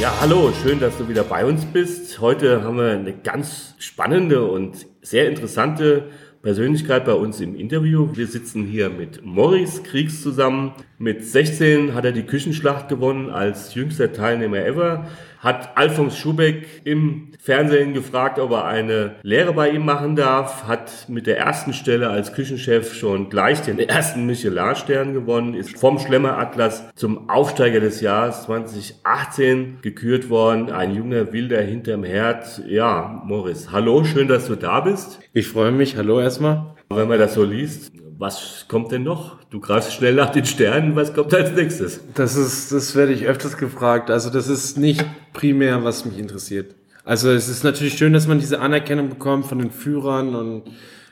Ja, hallo, schön, dass du wieder bei uns bist. Heute haben wir eine ganz spannende und sehr interessante Persönlichkeit bei uns im Interview. Wir sitzen hier mit Morris Kriegs zusammen. Mit 16 hat er die Küchenschlacht gewonnen als jüngster Teilnehmer ever. Hat Alfons Schubeck im Fernsehen gefragt, ob er eine Lehre bei ihm machen darf. Hat mit der ersten Stelle als Küchenchef schon gleich den ersten Michelin-Stern gewonnen. Ist vom Schlemmer Atlas zum Aufsteiger des Jahres 2018 gekürt worden. Ein junger Wilder hinterm Herd. Ja, Morris, hallo, schön, dass du da bist. Ich freue mich. Hallo erstmal. Wenn man das so liest, was kommt denn noch? Du greifst schnell nach den Sternen, was kommt als nächstes? Das ist, das werde ich öfters gefragt. Also das ist nicht primär, was mich interessiert. Also es ist natürlich schön, dass man diese Anerkennung bekommt von den Führern und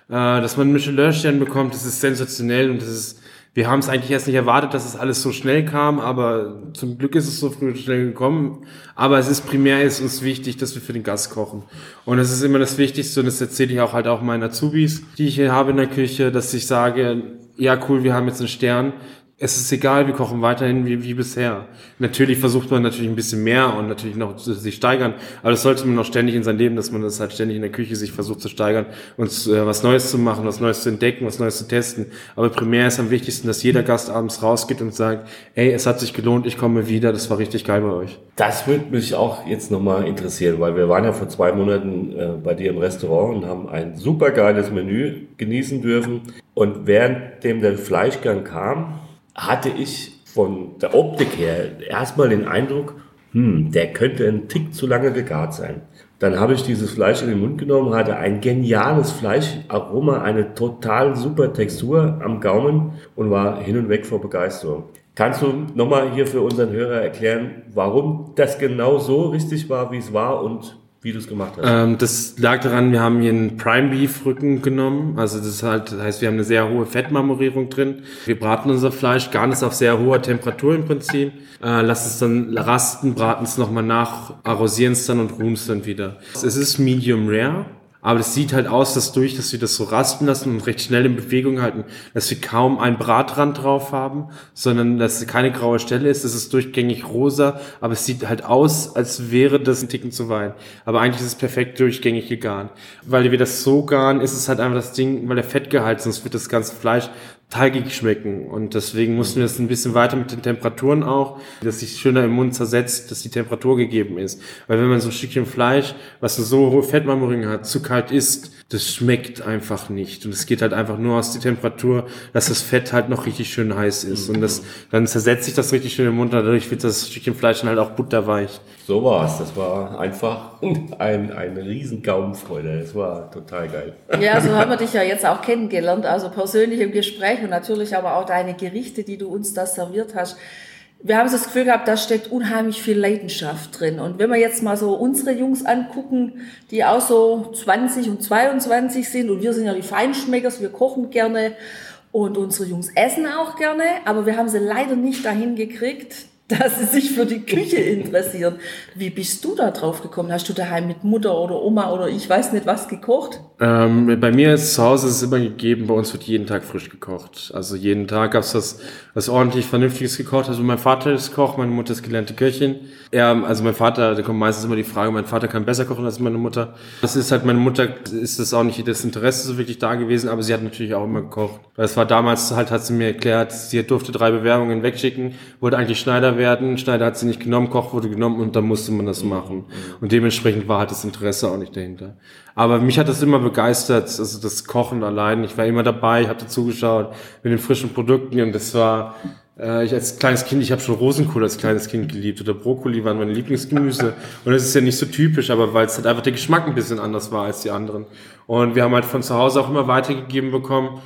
äh, dass man Michelin-Stern bekommt. Das ist sensationell und das ist, wir haben es eigentlich erst nicht erwartet, dass es alles so schnell kam, aber zum Glück ist es so früh und schnell gekommen. Aber es ist primär ist uns wichtig, dass wir für den Gast kochen. Und das ist immer das Wichtigste und das erzähle ich auch halt auch meinen Azubis, die ich hier habe in der Küche, dass ich sage, ja cool, wir haben jetzt einen Stern, es ist egal, wir kochen weiterhin wie, wie bisher. Natürlich versucht man natürlich ein bisschen mehr und natürlich noch sich steigern, aber das sollte man noch ständig in sein Leben, dass man das halt ständig in der Küche sich versucht zu steigern und äh, was Neues zu machen, was Neues zu entdecken, was Neues zu testen. Aber primär ist am wichtigsten, dass jeder Gast abends rausgeht und sagt, ey, es hat sich gelohnt, ich komme wieder, das war richtig geil bei euch. Das würde mich auch jetzt nochmal interessieren, weil wir waren ja vor zwei Monaten äh, bei dir im Restaurant und haben ein super geiles Menü genießen dürfen. Und währenddem der Fleischgang kam, hatte ich von der Optik her erstmal den Eindruck, hm, der könnte ein Tick zu lange gegart sein. Dann habe ich dieses Fleisch in den Mund genommen, hatte ein geniales Fleischaroma, eine total super Textur am Gaumen und war hin und weg vor Begeisterung. Kannst du nochmal hier für unseren Hörer erklären, warum das genau so richtig war, wie es war und wie du es gemacht hast? Ähm, das lag daran, wir haben hier einen Prime Beef Rücken genommen. Also das, halt, das heißt, wir haben eine sehr hohe Fettmarmorierung drin. Wir braten unser Fleisch, gar nicht auf sehr hoher Temperatur im Prinzip. Äh, lassen es dann rasten, braten es nochmal nach, arrosieren es dann und ruhen es dann wieder. Es ist Medium Rare. Aber es sieht halt aus, dass durch, dass wir das so rasten lassen und recht schnell in Bewegung halten, dass wir kaum einen Bratrand drauf haben, sondern dass keine graue Stelle ist. Es ist durchgängig rosa, aber es sieht halt aus, als wäre das ein Ticken zu wein. Aber eigentlich ist es perfekt durchgängig gegart. Weil wir das so garen, ist es halt einfach das Ding, weil der Fettgehalt, sonst wird das ganze Fleisch teigig schmecken. Und deswegen mussten wir das ein bisschen weiter mit den Temperaturen auch, dass sich schöner im Mund zersetzt, dass die Temperatur gegeben ist. Weil wenn man so ein Stückchen Fleisch, was so hohe Fettmarmorierung hat, zu kalt isst, das schmeckt einfach nicht. Und es geht halt einfach nur aus der Temperatur, dass das Fett halt noch richtig schön heiß ist. Und das, dann zersetzt sich das richtig schön im Mund, dadurch wird das Stückchen Fleisch dann halt auch butterweich. So war es. Das war einfach ein, eine riesen Gaumenfreude. Das war total geil. Ja, so haben wir dich ja jetzt auch kennengelernt, also persönlich im Gespräch und natürlich aber auch deine Gerichte, die du uns da serviert hast. Wir haben das Gefühl gehabt, da steckt unheimlich viel Leidenschaft drin. Und wenn wir jetzt mal so unsere Jungs angucken, die auch so 20 und 22 sind, und wir sind ja die Feinschmeckers, wir kochen gerne und unsere Jungs essen auch gerne, aber wir haben sie leider nicht dahin gekriegt, dass sie sich für die Küche interessieren. Wie bist du da drauf gekommen? Hast du daheim mit Mutter oder Oma oder ich weiß nicht was gekocht? Ähm, bei mir ist zu Hause ist es immer gegeben, bei uns wird jeden Tag frisch gekocht. Also jeden Tag gab's was, was ordentlich Vernünftiges gekocht. Also mein Vater ist Koch, meine Mutter ist gelernte Köchin. Ja, also mein Vater, da kommt meistens immer die Frage, mein Vater kann besser kochen als meine Mutter. Das ist halt, meine Mutter ist das auch nicht das Interesse so wirklich da gewesen, aber sie hat natürlich auch immer gekocht. Es war damals halt, hat sie mir erklärt, sie durfte drei Bewerbungen wegschicken, wollte eigentlich Schneider werden, Schneider hat sie nicht genommen, Koch wurde genommen und dann musste man das machen. Und dementsprechend war halt das Interesse auch nicht dahinter. Aber mich hat das immer begeistert, also das Kochen allein. Ich war immer dabei, ich habe zugeschaut mit den frischen Produkten und das war, äh, ich als kleines Kind, ich habe schon Rosenkohl als kleines Kind geliebt oder Brokkoli waren meine Lieblingsgemüse. Und das ist ja nicht so typisch, aber weil es halt einfach der Geschmack ein bisschen anders war als die anderen. Und wir haben halt von zu Hause auch immer weitergegeben bekommen,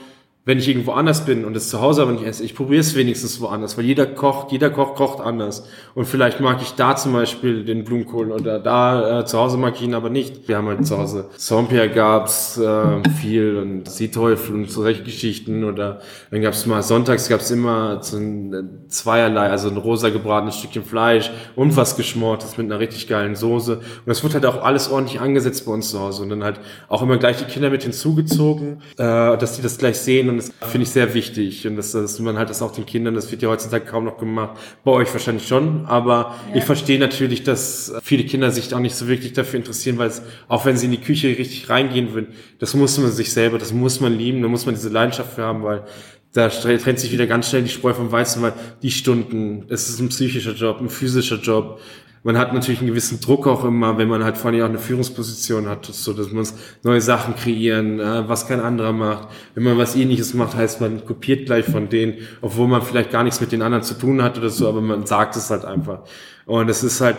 wenn ich irgendwo anders bin und es zu Hause aber nicht esse, ich probiere es wenigstens woanders, weil jeder kocht, jeder Koch kocht anders. Und vielleicht mag ich da zum Beispiel den Blumenkohl oder da äh, zu Hause mag ich ihn aber nicht. Wir haben halt zu Hause Saint-Pierre gab's äh, viel und Seeteufel und so solche Geschichten oder dann gab's mal sonntags gab's immer so ein äh, zweierlei, also ein rosa gebratenes Stückchen Fleisch und was geschmortes mit einer richtig geilen Soße. Und das wird halt auch alles ordentlich angesetzt bei uns zu Hause und dann halt auch immer gleich die Kinder mit hinzugezogen, äh, dass die das gleich sehen und das finde ich sehr wichtig. Und das, dass man halt das auch den Kindern, das wird ja heutzutage kaum noch gemacht. Bei euch wahrscheinlich schon. Aber ja. ich verstehe natürlich, dass viele Kinder sich auch nicht so wirklich dafür interessieren, weil es, auch wenn sie in die Küche richtig reingehen würden, das muss man sich selber, das muss man lieben, da muss man diese Leidenschaft für haben, weil da trennt sich wieder ganz schnell die Spreu vom Weizen, weil die Stunden, es ist ein psychischer Job, ein physischer Job, man hat natürlich einen gewissen Druck auch immer, wenn man halt vor allem auch eine Führungsposition hat, so dass man neue Sachen kreieren, äh, was kein anderer macht. Wenn man was ähnliches macht, heißt man kopiert gleich von denen, obwohl man vielleicht gar nichts mit den anderen zu tun hat oder so, aber man sagt es halt einfach. Und es ist halt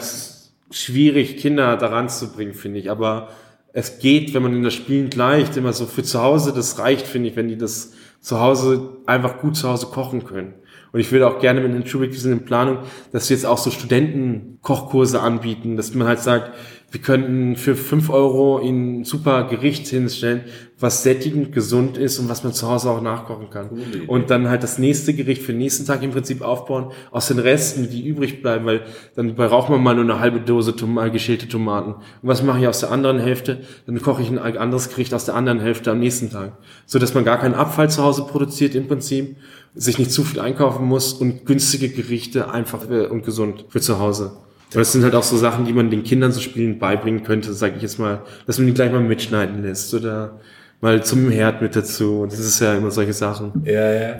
schwierig, Kinder daran zu bringen, finde ich. Aber es geht, wenn man in das Spielen gleicht, immer so für zu Hause, das reicht, finde ich, wenn die das zu Hause einfach gut zu Hause kochen können. Und ich würde auch gerne mit den Schulweg, wir sind in Planung, dass wir jetzt auch so Studentenkochkurse anbieten, dass man halt sagt, wir könnten für fünf Euro ihnen ein super Gericht hinstellen, was sättigend, gesund ist und was man zu Hause auch nachkochen kann. Und dann halt das nächste Gericht für den nächsten Tag im Prinzip aufbauen aus den Resten, die übrig bleiben, weil dann braucht man mal nur eine halbe Dose Tom geschälte Tomaten. Und was mache ich aus der anderen Hälfte? Dann koche ich ein anderes Gericht aus der anderen Hälfte am nächsten Tag. So dass man gar keinen Abfall zu Hause produziert im Prinzip, sich nicht zu viel einkaufen muss und günstige Gerichte einfach äh, und gesund für zu Hause. Und das sind halt auch so Sachen, die man den Kindern zu spielen beibringen könnte, sage ich jetzt mal, dass man die gleich mal mitschneiden lässt oder mal zum Herd mit dazu. Das ist ja immer solche Sachen. Ja, ja.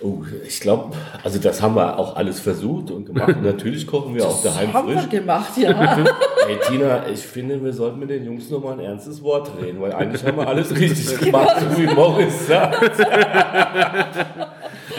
Oh, ich glaube, also das haben wir auch alles versucht und gemacht. Und natürlich kochen wir auch daheim das haben frisch. Wir gemacht, ja. Hey Tina, ich finde, wir sollten mit den Jungs noch mal ein ernstes Wort reden, weil eigentlich haben wir alles richtig gemacht, so wie Morris sagt.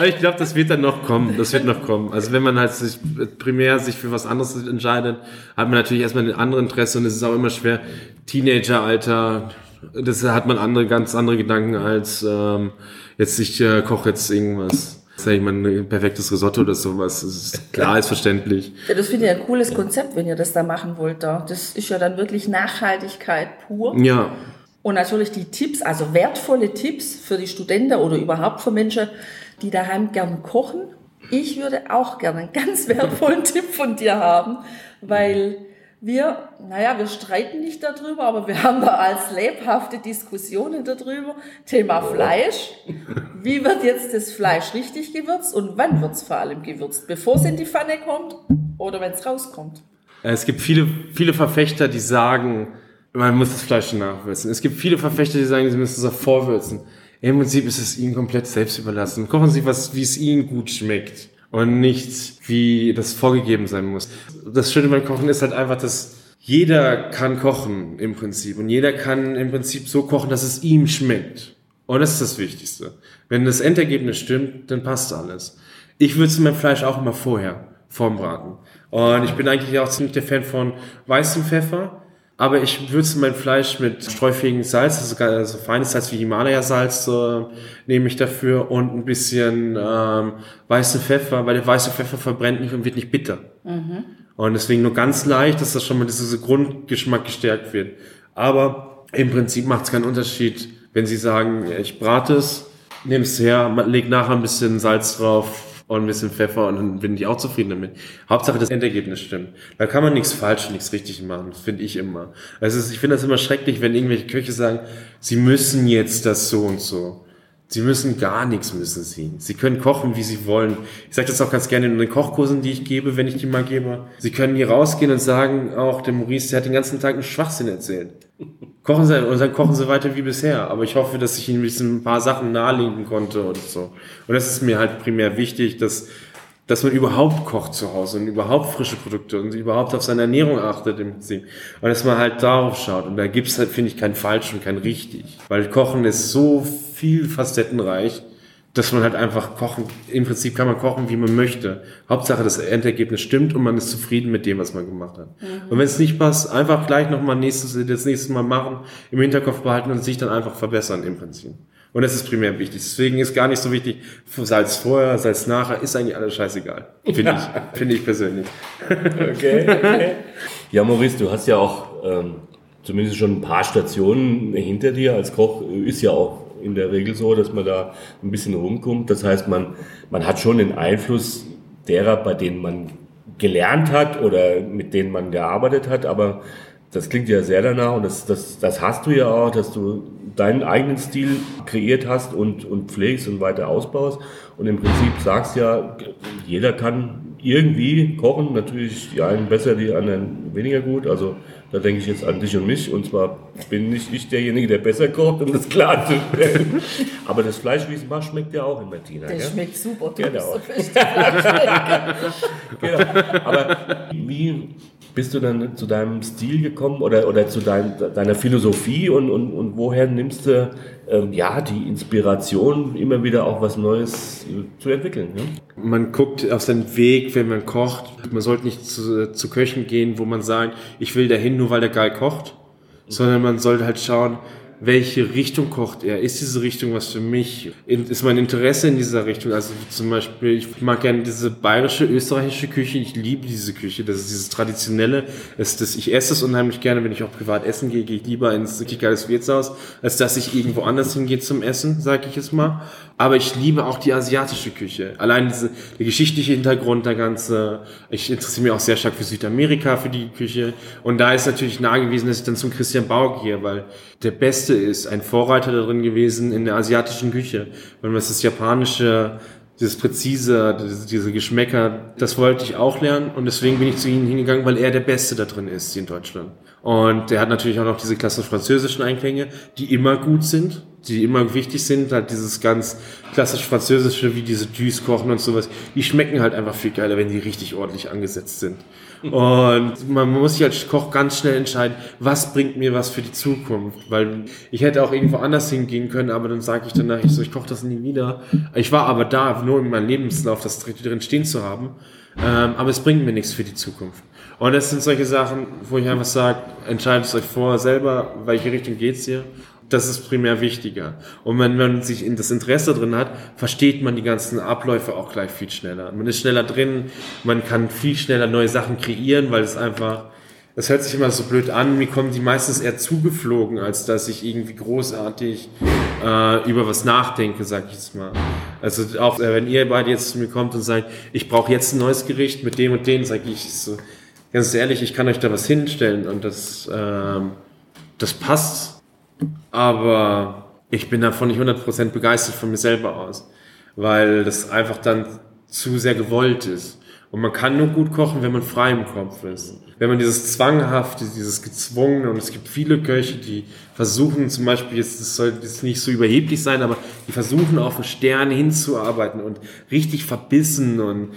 Ich glaube, das wird dann noch kommen. Das wird noch kommen. Also wenn man halt sich primär sich für was anderes entscheidet, hat man natürlich erstmal ein anderes Interesse und es ist auch immer schwer. Teenageralter, das hat man andere, ganz andere Gedanken als ähm, jetzt ich äh, koche jetzt irgendwas. Sag ich mal, ein perfektes Risotto oder sowas. Das ist klar, ist verständlich. Ja, das finde ich ein cooles Konzept, wenn ihr das da machen wollt. Da. Das ist ja dann wirklich Nachhaltigkeit pur. Ja. Und natürlich die Tipps, also wertvolle Tipps für die Studenten oder überhaupt für Menschen, die daheim gern kochen. Ich würde auch gerne einen ganz wertvollen Tipp von dir haben, weil wir, naja, wir streiten nicht darüber, aber wir haben da als lebhafte Diskussionen darüber. Thema Fleisch. Wie wird jetzt das Fleisch richtig gewürzt und wann wird es vor allem gewürzt? Bevor es in die Pfanne kommt oder wenn es rauskommt? Es gibt viele, viele Verfechter, die sagen, man muss das Fleisch nachwürzen. Es gibt viele Verfechter, die sagen, sie müssen es vorwürzen. Im Prinzip ist es ihnen komplett selbst überlassen. Kochen Sie was, wie es ihnen gut schmeckt und nicht, wie das vorgegeben sein muss. Das Schöne beim Kochen ist halt einfach, dass jeder kann kochen im Prinzip und jeder kann im Prinzip so kochen, dass es ihm schmeckt. Und das ist das Wichtigste. Wenn das Endergebnis stimmt, dann passt alles. Ich würze mein Fleisch auch immer vorher, vorm Braten. Und ich bin eigentlich auch ziemlich der Fan von weißem Pfeffer aber ich würze mein Fleisch mit streufähigem Salz, also also feines Salz wie Himalaya-Salz äh, nehme ich dafür und ein bisschen ähm, weißen Pfeffer, weil der weiße Pfeffer verbrennt nicht und wird nicht bitter. Mhm. Und deswegen nur ganz leicht, dass das schon mal dieser Grundgeschmack gestärkt wird. Aber im Prinzip macht es keinen Unterschied, wenn Sie sagen, ich brate es, nehme es her, leg nachher ein bisschen Salz drauf, und ein bisschen Pfeffer und dann bin ich auch zufrieden damit. Hauptsache das Endergebnis stimmt. Da kann man nichts falsch, nichts richtig machen. Finde ich immer. Also ich finde das immer schrecklich, wenn irgendwelche Köche sagen, sie müssen jetzt das so und so. Sie müssen gar nichts müssen sie. Sie können kochen, wie sie wollen. Ich sage das auch ganz gerne in den Kochkursen, die ich gebe, wenn ich die mal gebe. Sie können hier rausgehen und sagen, auch der Maurice, der hat den ganzen Tag einen Schwachsinn erzählt. Kochen Sie und dann kochen Sie weiter wie bisher. Aber ich hoffe, dass ich Ihnen ein paar Sachen nahelegen konnte und so. Und das ist mir halt primär wichtig, dass dass man überhaupt kocht zu Hause und überhaupt frische Produkte und überhaupt auf seine Ernährung achtet im Prinzip. Und dass man halt darauf schaut. Und da gibt's halt, finde ich, kein falsch und kein richtig. Weil Kochen ist so viel facettenreich, dass man halt einfach kochen, im Prinzip kann man kochen, wie man möchte. Hauptsache, das Endergebnis stimmt und man ist zufrieden mit dem, was man gemacht hat. Mhm. Und wenn es nicht passt, einfach gleich nochmal nächstes, das nächste Mal machen, im Hinterkopf behalten und sich dann einfach verbessern im Prinzip. Und das ist primär wichtig. Deswegen ist gar nicht so wichtig, Salz vorher, Salz nachher, ist eigentlich alles scheißegal. Finde ich, finde ich persönlich. Okay, okay. Ja, Maurice, du hast ja auch ähm, zumindest schon ein paar Stationen hinter dir. Als Koch ist ja auch in der Regel so, dass man da ein bisschen rumkommt. Das heißt, man, man hat schon den Einfluss derer, bei denen man gelernt hat oder mit denen man gearbeitet hat, aber das klingt ja sehr danach und das, das, das hast du ja auch, dass du deinen eigenen Stil kreiert hast und, und pflegst und weiter ausbaust. Und im Prinzip sagst ja, jeder kann irgendwie kochen, natürlich die einen besser, die anderen weniger gut. Also da denke ich jetzt an dich und mich. Und zwar bin nicht ich derjenige, der besser kocht, um das klarzustellen. Aber das Fleisch, wie es macht, schmeckt ja auch in Martina. Das schmeckt super. Du Genau. beste genau. Aber wie bist du dann zu deinem Stil gekommen oder, oder zu dein, deiner Philosophie und, und, und woher nimmst du ähm, ja, die Inspiration, immer wieder auch was Neues zu entwickeln? Ne? Man guckt auf seinen Weg, wenn man kocht. Man sollte nicht zu, zu Köchen gehen, wo man sagt, ich will dahin, nur weil der geil kocht, sondern man sollte halt schauen, welche Richtung kocht er? Ist diese Richtung was für mich? Ist mein Interesse in dieser Richtung? Also zum Beispiel, ich mag gerne diese bayerische, österreichische Küche. Ich liebe diese Küche. Das ist dieses traditionelle. Ist das, ich esse es unheimlich gerne, wenn ich auch privat essen gehe. Gehe ich lieber ins richtig geiles Wirtshaus, als dass ich irgendwo anders hingehe zum Essen, sage ich es mal. Aber ich liebe auch die asiatische Küche. Allein diese, der geschichtliche Hintergrund, der ganze. Ich interessiere mich auch sehr stark für Südamerika, für die Küche. Und da ist natürlich nahe gewesen, dass ich dann zum Christian Bauer gehe, weil der Beste ist, ein Vorreiter darin gewesen in der asiatischen Küche. Wenn man das japanische, dieses präzise, diese, Geschmäcker, das wollte ich auch lernen und deswegen bin ich zu ihnen hingegangen, weil er der Beste da drin ist in Deutschland. Und der hat natürlich auch noch diese klassischen französischen Einklänge, die immer gut sind, die immer wichtig sind, halt dieses ganz klassisch französische, wie diese Jus kochen und sowas, die schmecken halt einfach viel geiler, wenn die richtig ordentlich angesetzt sind. Und man muss sich als Koch ganz schnell entscheiden, was bringt mir was für die Zukunft. Weil ich hätte auch irgendwo anders hingehen können, aber dann sage ich danach, ich so, ich koche das nie wieder. Ich war aber da, nur in meinem Lebenslauf das drin stehen zu haben. Ähm, aber es bringt mir nichts für die Zukunft. Und das sind solche Sachen, wo ich einfach sage, entscheidet es euch vorher selber, welche Richtung geht's hier. Das ist primär wichtiger. Und wenn man sich in das Interesse drin hat, versteht man die ganzen Abläufe auch gleich viel schneller. Man ist schneller drin, man kann viel schneller neue Sachen kreieren, weil es einfach, das hört sich immer so blöd an, mir kommen die meistens eher zugeflogen, als dass ich irgendwie großartig äh, über was nachdenke, sag ich jetzt mal. Also auch äh, wenn ihr beide jetzt zu mir kommt und sagt, ich brauche jetzt ein neues Gericht mit dem und dem, sage ich so, ganz ehrlich, ich kann euch da was hinstellen und das, ähm, das passt aber ich bin davon nicht 100% begeistert von mir selber aus, weil das einfach dann zu sehr gewollt ist. Und man kann nur gut kochen, wenn man frei im Kopf ist. Wenn man dieses Zwanghafte, dieses Gezwungene, und es gibt viele Köche, die versuchen zum Beispiel, jetzt, das soll jetzt nicht so überheblich sein, aber die versuchen auf einen Stern hinzuarbeiten und richtig verbissen und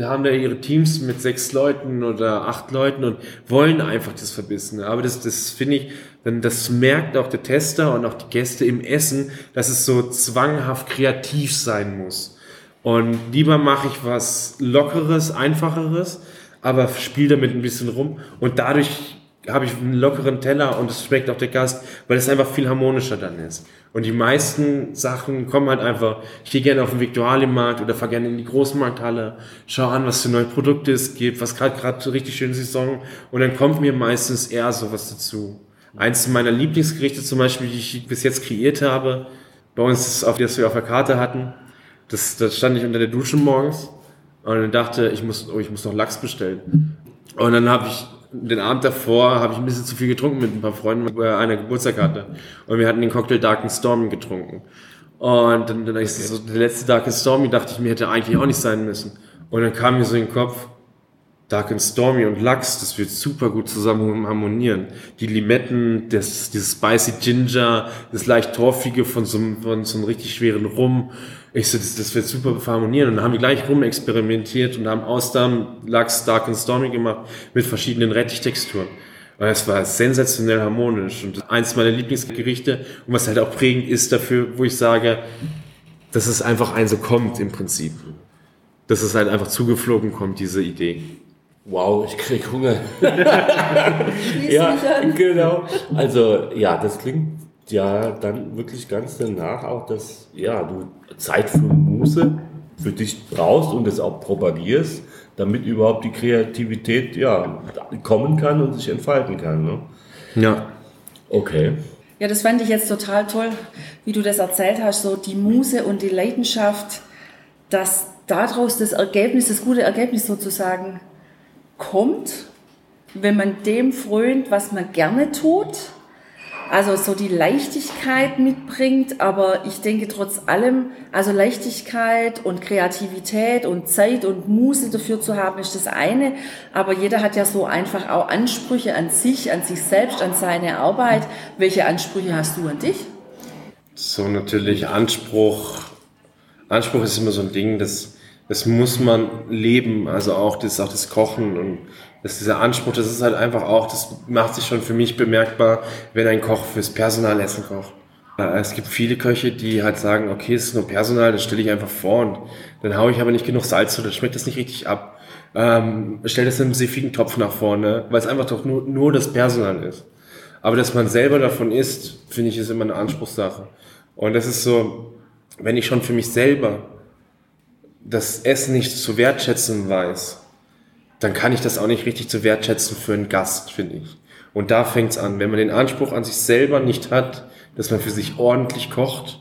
haben da ihre Teams mit sechs Leuten oder acht Leuten und wollen einfach das Verbissene. Aber das, das finde ich, denn das merkt auch der Tester und auch die Gäste im Essen, dass es so zwanghaft kreativ sein muss. Und lieber mache ich was Lockeres, Einfacheres, aber spiele damit ein bisschen rum und dadurch habe ich einen lockeren Teller und es schmeckt auch der Gast, weil es einfach viel harmonischer dann ist. Und die meisten Sachen kommen halt einfach, ich gehe gerne auf den Viktualienmarkt oder fahre gerne in die Großmarkthalle, schau an, was für neue Produkte es gibt, was gerade gerade richtig schön Saison und dann kommt mir meistens eher sowas dazu. Eins meiner Lieblingsgerichte zum Beispiel, die ich bis jetzt kreiert habe, bei uns auf das wir auf der Karte hatten, das, das stand ich unter der Dusche morgens und dann dachte ich muss, oh, ich muss noch Lachs bestellen. Und dann habe ich den Abend davor habe ich ein bisschen zu viel getrunken mit ein paar Freunden, er einer Geburtstag hatte. Und wir hatten den Cocktail Dark and Stormy getrunken. Und dann, dann ist so der letzte Dark and Stormy, dachte ich mir, hätte eigentlich auch nicht sein müssen. Und dann kam mir so in den Kopf, Dark and Stormy und Lachs, das wird super gut zusammen harmonieren. Die Limetten, das, dieses Spicy Ginger, das leicht torfige von so, von so einem richtig schweren Rum. Ich so, das, das wird super harmonieren. Und dann haben wir gleich rum experimentiert und haben Austern, Lachs, Dark and Stormy gemacht mit verschiedenen Rettichtexturen. Und es war sensationell harmonisch und eins meiner Lieblingsgerichte und was halt auch prägend ist dafür, wo ich sage, dass es einfach ein so kommt im Prinzip. Dass es halt einfach zugeflogen kommt, diese Idee. Wow, ich krieg Hunger. Ja, genau. Also, ja, das klingt ja dann wirklich ganz danach auch, dass ja, du Zeit für Muße für dich brauchst und es auch propagierst, damit überhaupt die Kreativität ja, kommen kann und sich entfalten kann. Ne? Ja. Okay. Ja, das fand ich jetzt total toll, wie du das erzählt hast, so die Muse und die Leidenschaft, dass daraus das Ergebnis, das gute Ergebnis sozusagen kommt, wenn man dem frönt, was man gerne tut also so die Leichtigkeit mitbringt, aber ich denke trotz allem, also Leichtigkeit und Kreativität und Zeit und Muße dafür zu haben, ist das eine, aber jeder hat ja so einfach auch Ansprüche an sich, an sich selbst, an seine Arbeit. Welche Ansprüche hast du an dich? So natürlich Anspruch. Anspruch ist immer so ein Ding, das, das muss man leben, also auch das, auch das Kochen und dass dieser Anspruch, das ist halt einfach auch, das macht sich schon für mich bemerkbar, wenn ein Koch fürs Personal Essen kocht. Es gibt viele Köche, die halt sagen, okay, es ist nur Personal, das stelle ich einfach vor und dann haue ich aber nicht genug Salz zu, dann schmeckt das nicht richtig ab. Ähm, stell das in einem siffigen Topf nach vorne, weil es einfach doch nur, nur das Personal ist. Aber dass man selber davon isst, finde ich, ist immer eine Anspruchssache. Und das ist so, wenn ich schon für mich selber das Essen nicht zu wertschätzen weiß, dann kann ich das auch nicht richtig zu wertschätzen für einen Gast, finde ich. Und da fängt's an. Wenn man den Anspruch an sich selber nicht hat, dass man für sich ordentlich kocht,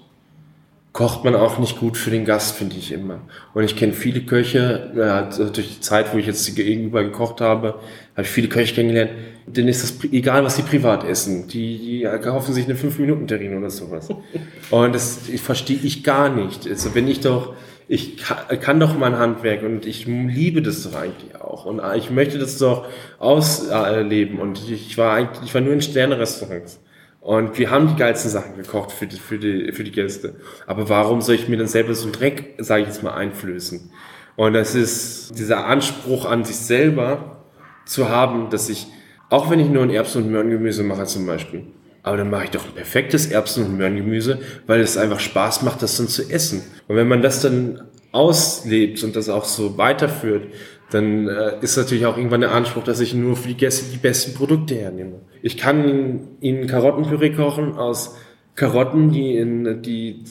kocht man auch nicht gut für den Gast, finde ich immer. Und ich kenne viele Köche, ja, durch die Zeit, wo ich jetzt gegenüber gekocht habe, habe ich viele Köche kennengelernt, denen ist das egal, was sie privat essen. Die, die kaufen sich eine 5-Minuten-Terrine oder sowas. Und das verstehe ich gar nicht. Also wenn ich doch ich kann, doch mein Handwerk und ich liebe das doch eigentlich auch. Und ich möchte das doch ausleben. Und ich war eigentlich, ich war nur in Sterne-Restaurants. Und wir haben die geilsten Sachen gekocht für die, für die, für die Gäste. Aber warum soll ich mir dann selber so einen Dreck, sage ich jetzt mal, einflößen? Und das ist dieser Anspruch an sich selber zu haben, dass ich, auch wenn ich nur ein Erbsen- und Möhrengemüse mache zum Beispiel, aber dann mache ich doch ein perfektes Erbsen- und Möhrengemüse, weil es einfach Spaß macht, das dann zu essen. Und wenn man das dann auslebt und das auch so weiterführt, dann äh, ist natürlich auch irgendwann der Anspruch, dass ich nur für die Gäste die besten Produkte hernehme. Ich kann ihnen Karottenpüree kochen aus Karotten, die in die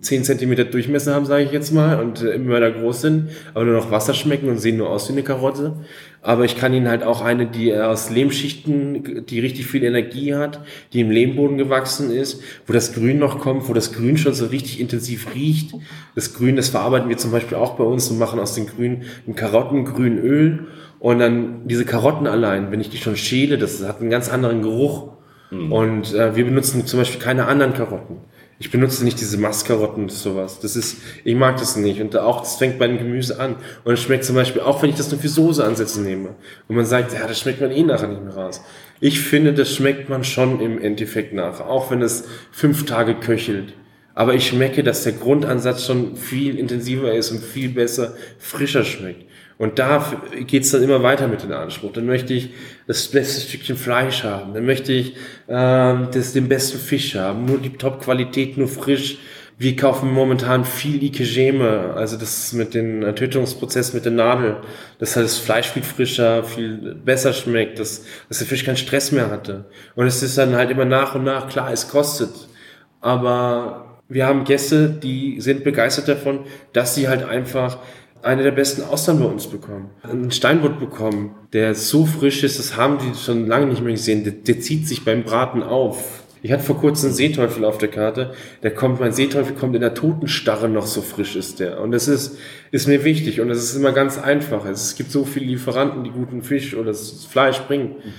10 cm Durchmesser haben, sage ich jetzt mal, und äh, immer da groß sind, aber nur noch Wasser schmecken und sehen nur aus wie eine Karotte. Aber ich kann ihnen halt auch eine, die aus Lehmschichten, die richtig viel Energie hat, die im Lehmboden gewachsen ist, wo das Grün noch kommt, wo das Grün schon so richtig intensiv riecht. Das Grün, das verarbeiten wir zum Beispiel auch bei uns und machen aus den Grün ein Karottengrünöl. Und dann diese Karotten allein, wenn ich die schon schäle, das hat einen ganz anderen Geruch Mhm. Und äh, wir benutzen zum Beispiel keine anderen Karotten. Ich benutze nicht diese Masskarotten und sowas. Das ist, ich mag das nicht. Und auch, das fängt bei dem Gemüse an. Und es schmeckt zum Beispiel, auch wenn ich das nur für Soße ansetzen nehme. Und man sagt, ja, das schmeckt man eh nachher nicht mehr raus. Ich finde, das schmeckt man schon im Endeffekt nach. Auch wenn es fünf Tage köchelt. Aber ich schmecke, dass der Grundansatz schon viel intensiver ist und viel besser, frischer schmeckt. Und da geht's dann immer weiter mit dem Anspruch. Dann möchte ich das beste Stückchen Fleisch haben. Dann möchte ich ähm, das, den besten Fisch haben. Nur die Top-Qualität, nur frisch. Wir kaufen momentan viel Ikegeme, also das mit dem Tötungsprozess mit der Nadel, dass halt das Fleisch viel frischer, viel besser schmeckt, dass, dass der Fisch keinen Stress mehr hatte. Und es ist dann halt immer nach und nach, klar, es kostet. Aber wir haben Gäste, die sind begeistert davon, dass sie halt einfach eine der besten Austern bei uns bekommen. Einen Steinbutt bekommen, der so frisch ist, das haben die schon lange nicht mehr gesehen. Der, der zieht sich beim Braten auf. Ich hatte vor kurzem einen Seeteufel auf der Karte. Der kommt, mein Seeteufel kommt in der Totenstarre noch so frisch ist der. Und das ist, ist mir wichtig. Und das ist immer ganz einfach. Es gibt so viele Lieferanten, die guten Fisch oder das Fleisch bringen. Mhm.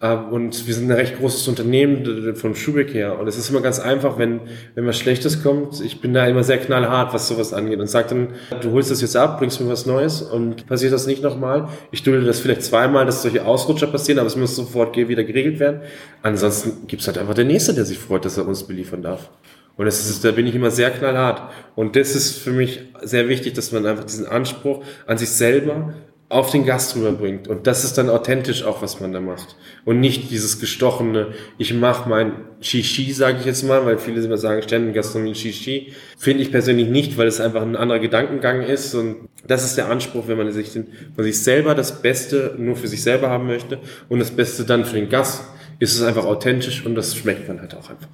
Ähm, und wir sind ein recht großes Unternehmen vom Schubeck her. Und es ist immer ganz einfach, wenn, wenn was Schlechtes kommt. Ich bin da immer sehr knallhart, was sowas angeht. Und sag dann, du holst das jetzt ab, bringst mir was Neues und passiert das nicht nochmal. Ich dulde das vielleicht zweimal, dass solche Ausrutscher passieren, aber es muss sofort wieder geregelt werden. Ansonsten gibt's halt einfach der Nächste, der sich freut, dass er uns beliefern darf. Und das ist, da bin ich immer sehr knallhart. Und das ist für mich sehr wichtig, dass man einfach diesen Anspruch an sich selber auf den Gast rüberbringt. Und das ist dann authentisch auch, was man da macht. Und nicht dieses gestochene, ich mache mein Shishi, sage ich jetzt mal, weil viele immer sagen, Ständengastronomie Shishi. Finde ich persönlich nicht, weil es einfach ein anderer Gedankengang ist. Und das ist der Anspruch, wenn man sich, den, man sich selber das Beste nur für sich selber haben möchte und das Beste dann für den Gast, ist es einfach authentisch und das schmeckt man halt auch einfach.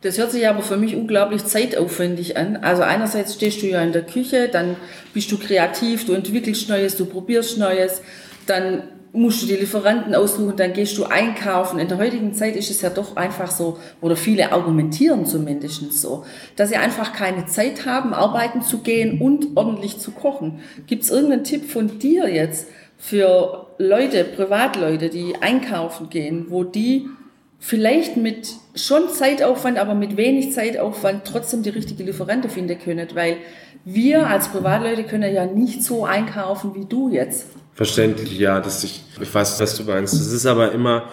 Das hört sich aber für mich unglaublich zeitaufwendig an. Also einerseits stehst du ja in der Küche, dann bist du kreativ, du entwickelst Neues, du probierst Neues, dann musst du die Lieferanten aussuchen, dann gehst du einkaufen. In der heutigen Zeit ist es ja doch einfach so, oder viele argumentieren zumindest so, dass sie einfach keine Zeit haben, arbeiten zu gehen und ordentlich zu kochen. Gibt es irgendeinen Tipp von dir jetzt für Leute, Privatleute, die einkaufen gehen, wo die vielleicht mit schon Zeitaufwand, aber mit wenig Zeitaufwand trotzdem die richtige Lieferante finden können, weil wir als Privatleute können ja nicht so einkaufen wie du jetzt. Verständlich, ja, dass ich, ich weiß, was du meinst. Es ist aber immer,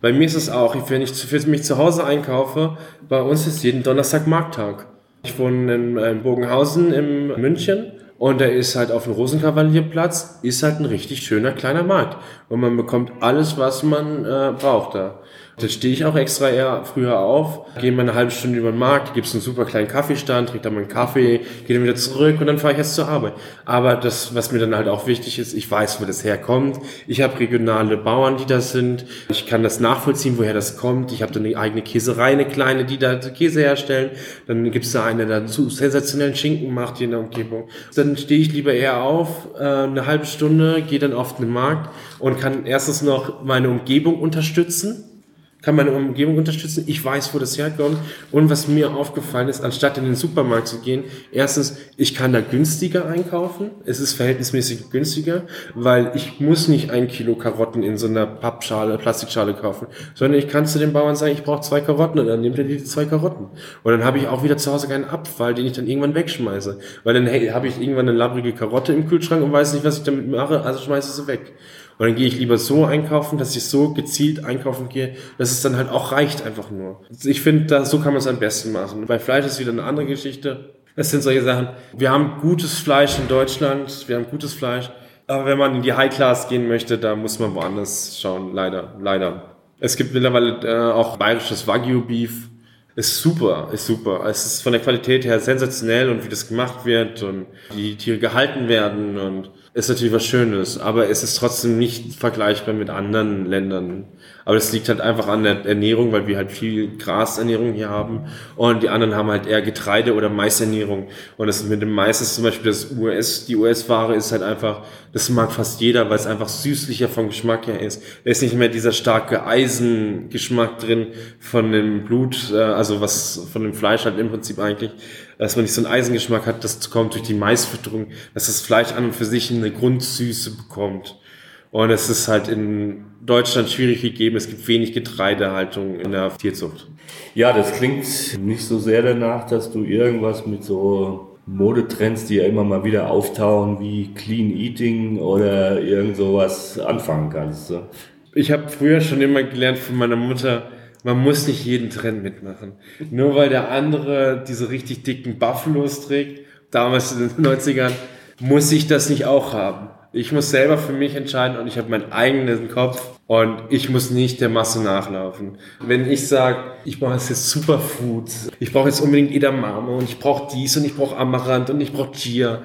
bei mir ist es auch, wenn ich für mich zu Hause einkaufe, bei uns ist jeden Donnerstag Markttag. Ich wohne in, in Bogenhausen in München und da ist halt auf dem Rosenkavalierplatz, ist halt ein richtig schöner kleiner Markt. Und man bekommt alles, was man äh, braucht da. Da stehe ich auch extra eher früher auf, gehe mal eine halbe Stunde über den Markt, gibt es einen super kleinen Kaffeestand, trinke dann meinen Kaffee, gehe dann wieder zurück und dann fahre ich erst zur Arbeit. Aber das, was mir dann halt auch wichtig ist, ich weiß, wo das herkommt. Ich habe regionale Bauern, die das sind. Ich kann das nachvollziehen, woher das kommt. Ich habe dann eine eigene Käserei, eine kleine, die da Käse herstellen. Dann gibt es da eine, der dazu sensationellen Schinken macht hier in der Umgebung. Dann stehe ich lieber eher auf, äh, eine halbe Stunde, gehe dann auf den Markt und kann erstens noch meine Umgebung unterstützen kann meine Umgebung unterstützen. Ich weiß, wo das herkommt. Und was mir aufgefallen ist, anstatt in den Supermarkt zu gehen, erstens, ich kann da günstiger einkaufen. Es ist verhältnismäßig günstiger, weil ich muss nicht ein Kilo Karotten in so einer Pappschale, Plastikschale kaufen, sondern ich kann zu dem Bauern sagen, ich brauche zwei Karotten und dann nimmt er die zwei Karotten. Und dann habe ich auch wieder zu Hause keinen Abfall, den ich dann irgendwann wegschmeiße. Weil dann hey, habe ich irgendwann eine labrige Karotte im Kühlschrank und weiß nicht, was ich damit mache, also schmeiße sie weg. Und dann gehe ich lieber so einkaufen, dass ich so gezielt einkaufen gehe, dass es dann halt auch reicht einfach nur. Ich finde, so kann man es am besten machen. Bei Fleisch ist wieder eine andere Geschichte. Das sind solche Sachen. Wir haben gutes Fleisch in Deutschland, wir haben gutes Fleisch. Aber wenn man in die High Class gehen möchte, da muss man woanders schauen. Leider, leider. Es gibt mittlerweile äh, auch bayerisches Wagyu Beef. Ist super, ist super. Es ist von der Qualität her sensationell und wie das gemacht wird und wie die Tiere gehalten werden und ist natürlich was Schönes, aber es ist trotzdem nicht vergleichbar mit anderen Ländern. Aber das liegt halt einfach an der Ernährung, weil wir halt viel Grasernährung hier haben und die anderen haben halt eher Getreide- oder Maisernährung. Und das mit dem Mais ist zum Beispiel das US, die US-Ware ist halt einfach, das mag fast jeder, weil es einfach süßlicher vom Geschmack her ist. Da ist nicht mehr dieser starke Eisengeschmack drin von dem Blut, äh, also was von dem Fleisch halt im Prinzip eigentlich, dass man nicht so einen Eisengeschmack hat, das kommt durch die Maisfütterung, dass das Fleisch an und für sich eine Grundsüße bekommt. Und es ist halt in Deutschland schwierig gegeben. Es gibt wenig Getreidehaltung in der Tierzucht. Ja, das klingt nicht so sehr danach, dass du irgendwas mit so Modetrends, die ja immer mal wieder auftauchen, wie Clean Eating oder irgend sowas anfangen kannst. Ich habe früher schon immer gelernt von meiner Mutter, man muss nicht jeden Trend mitmachen. Nur weil der andere diese richtig dicken Buffalos trägt, damals in den 90ern, muss ich das nicht auch haben. Ich muss selber für mich entscheiden und ich habe meinen eigenen Kopf und ich muss nicht der Masse nachlaufen. Wenn ich sage, ich brauche jetzt Superfood, ich brauche jetzt unbedingt Edamame und ich brauche dies und ich brauche Amaranth und ich brauche Chia,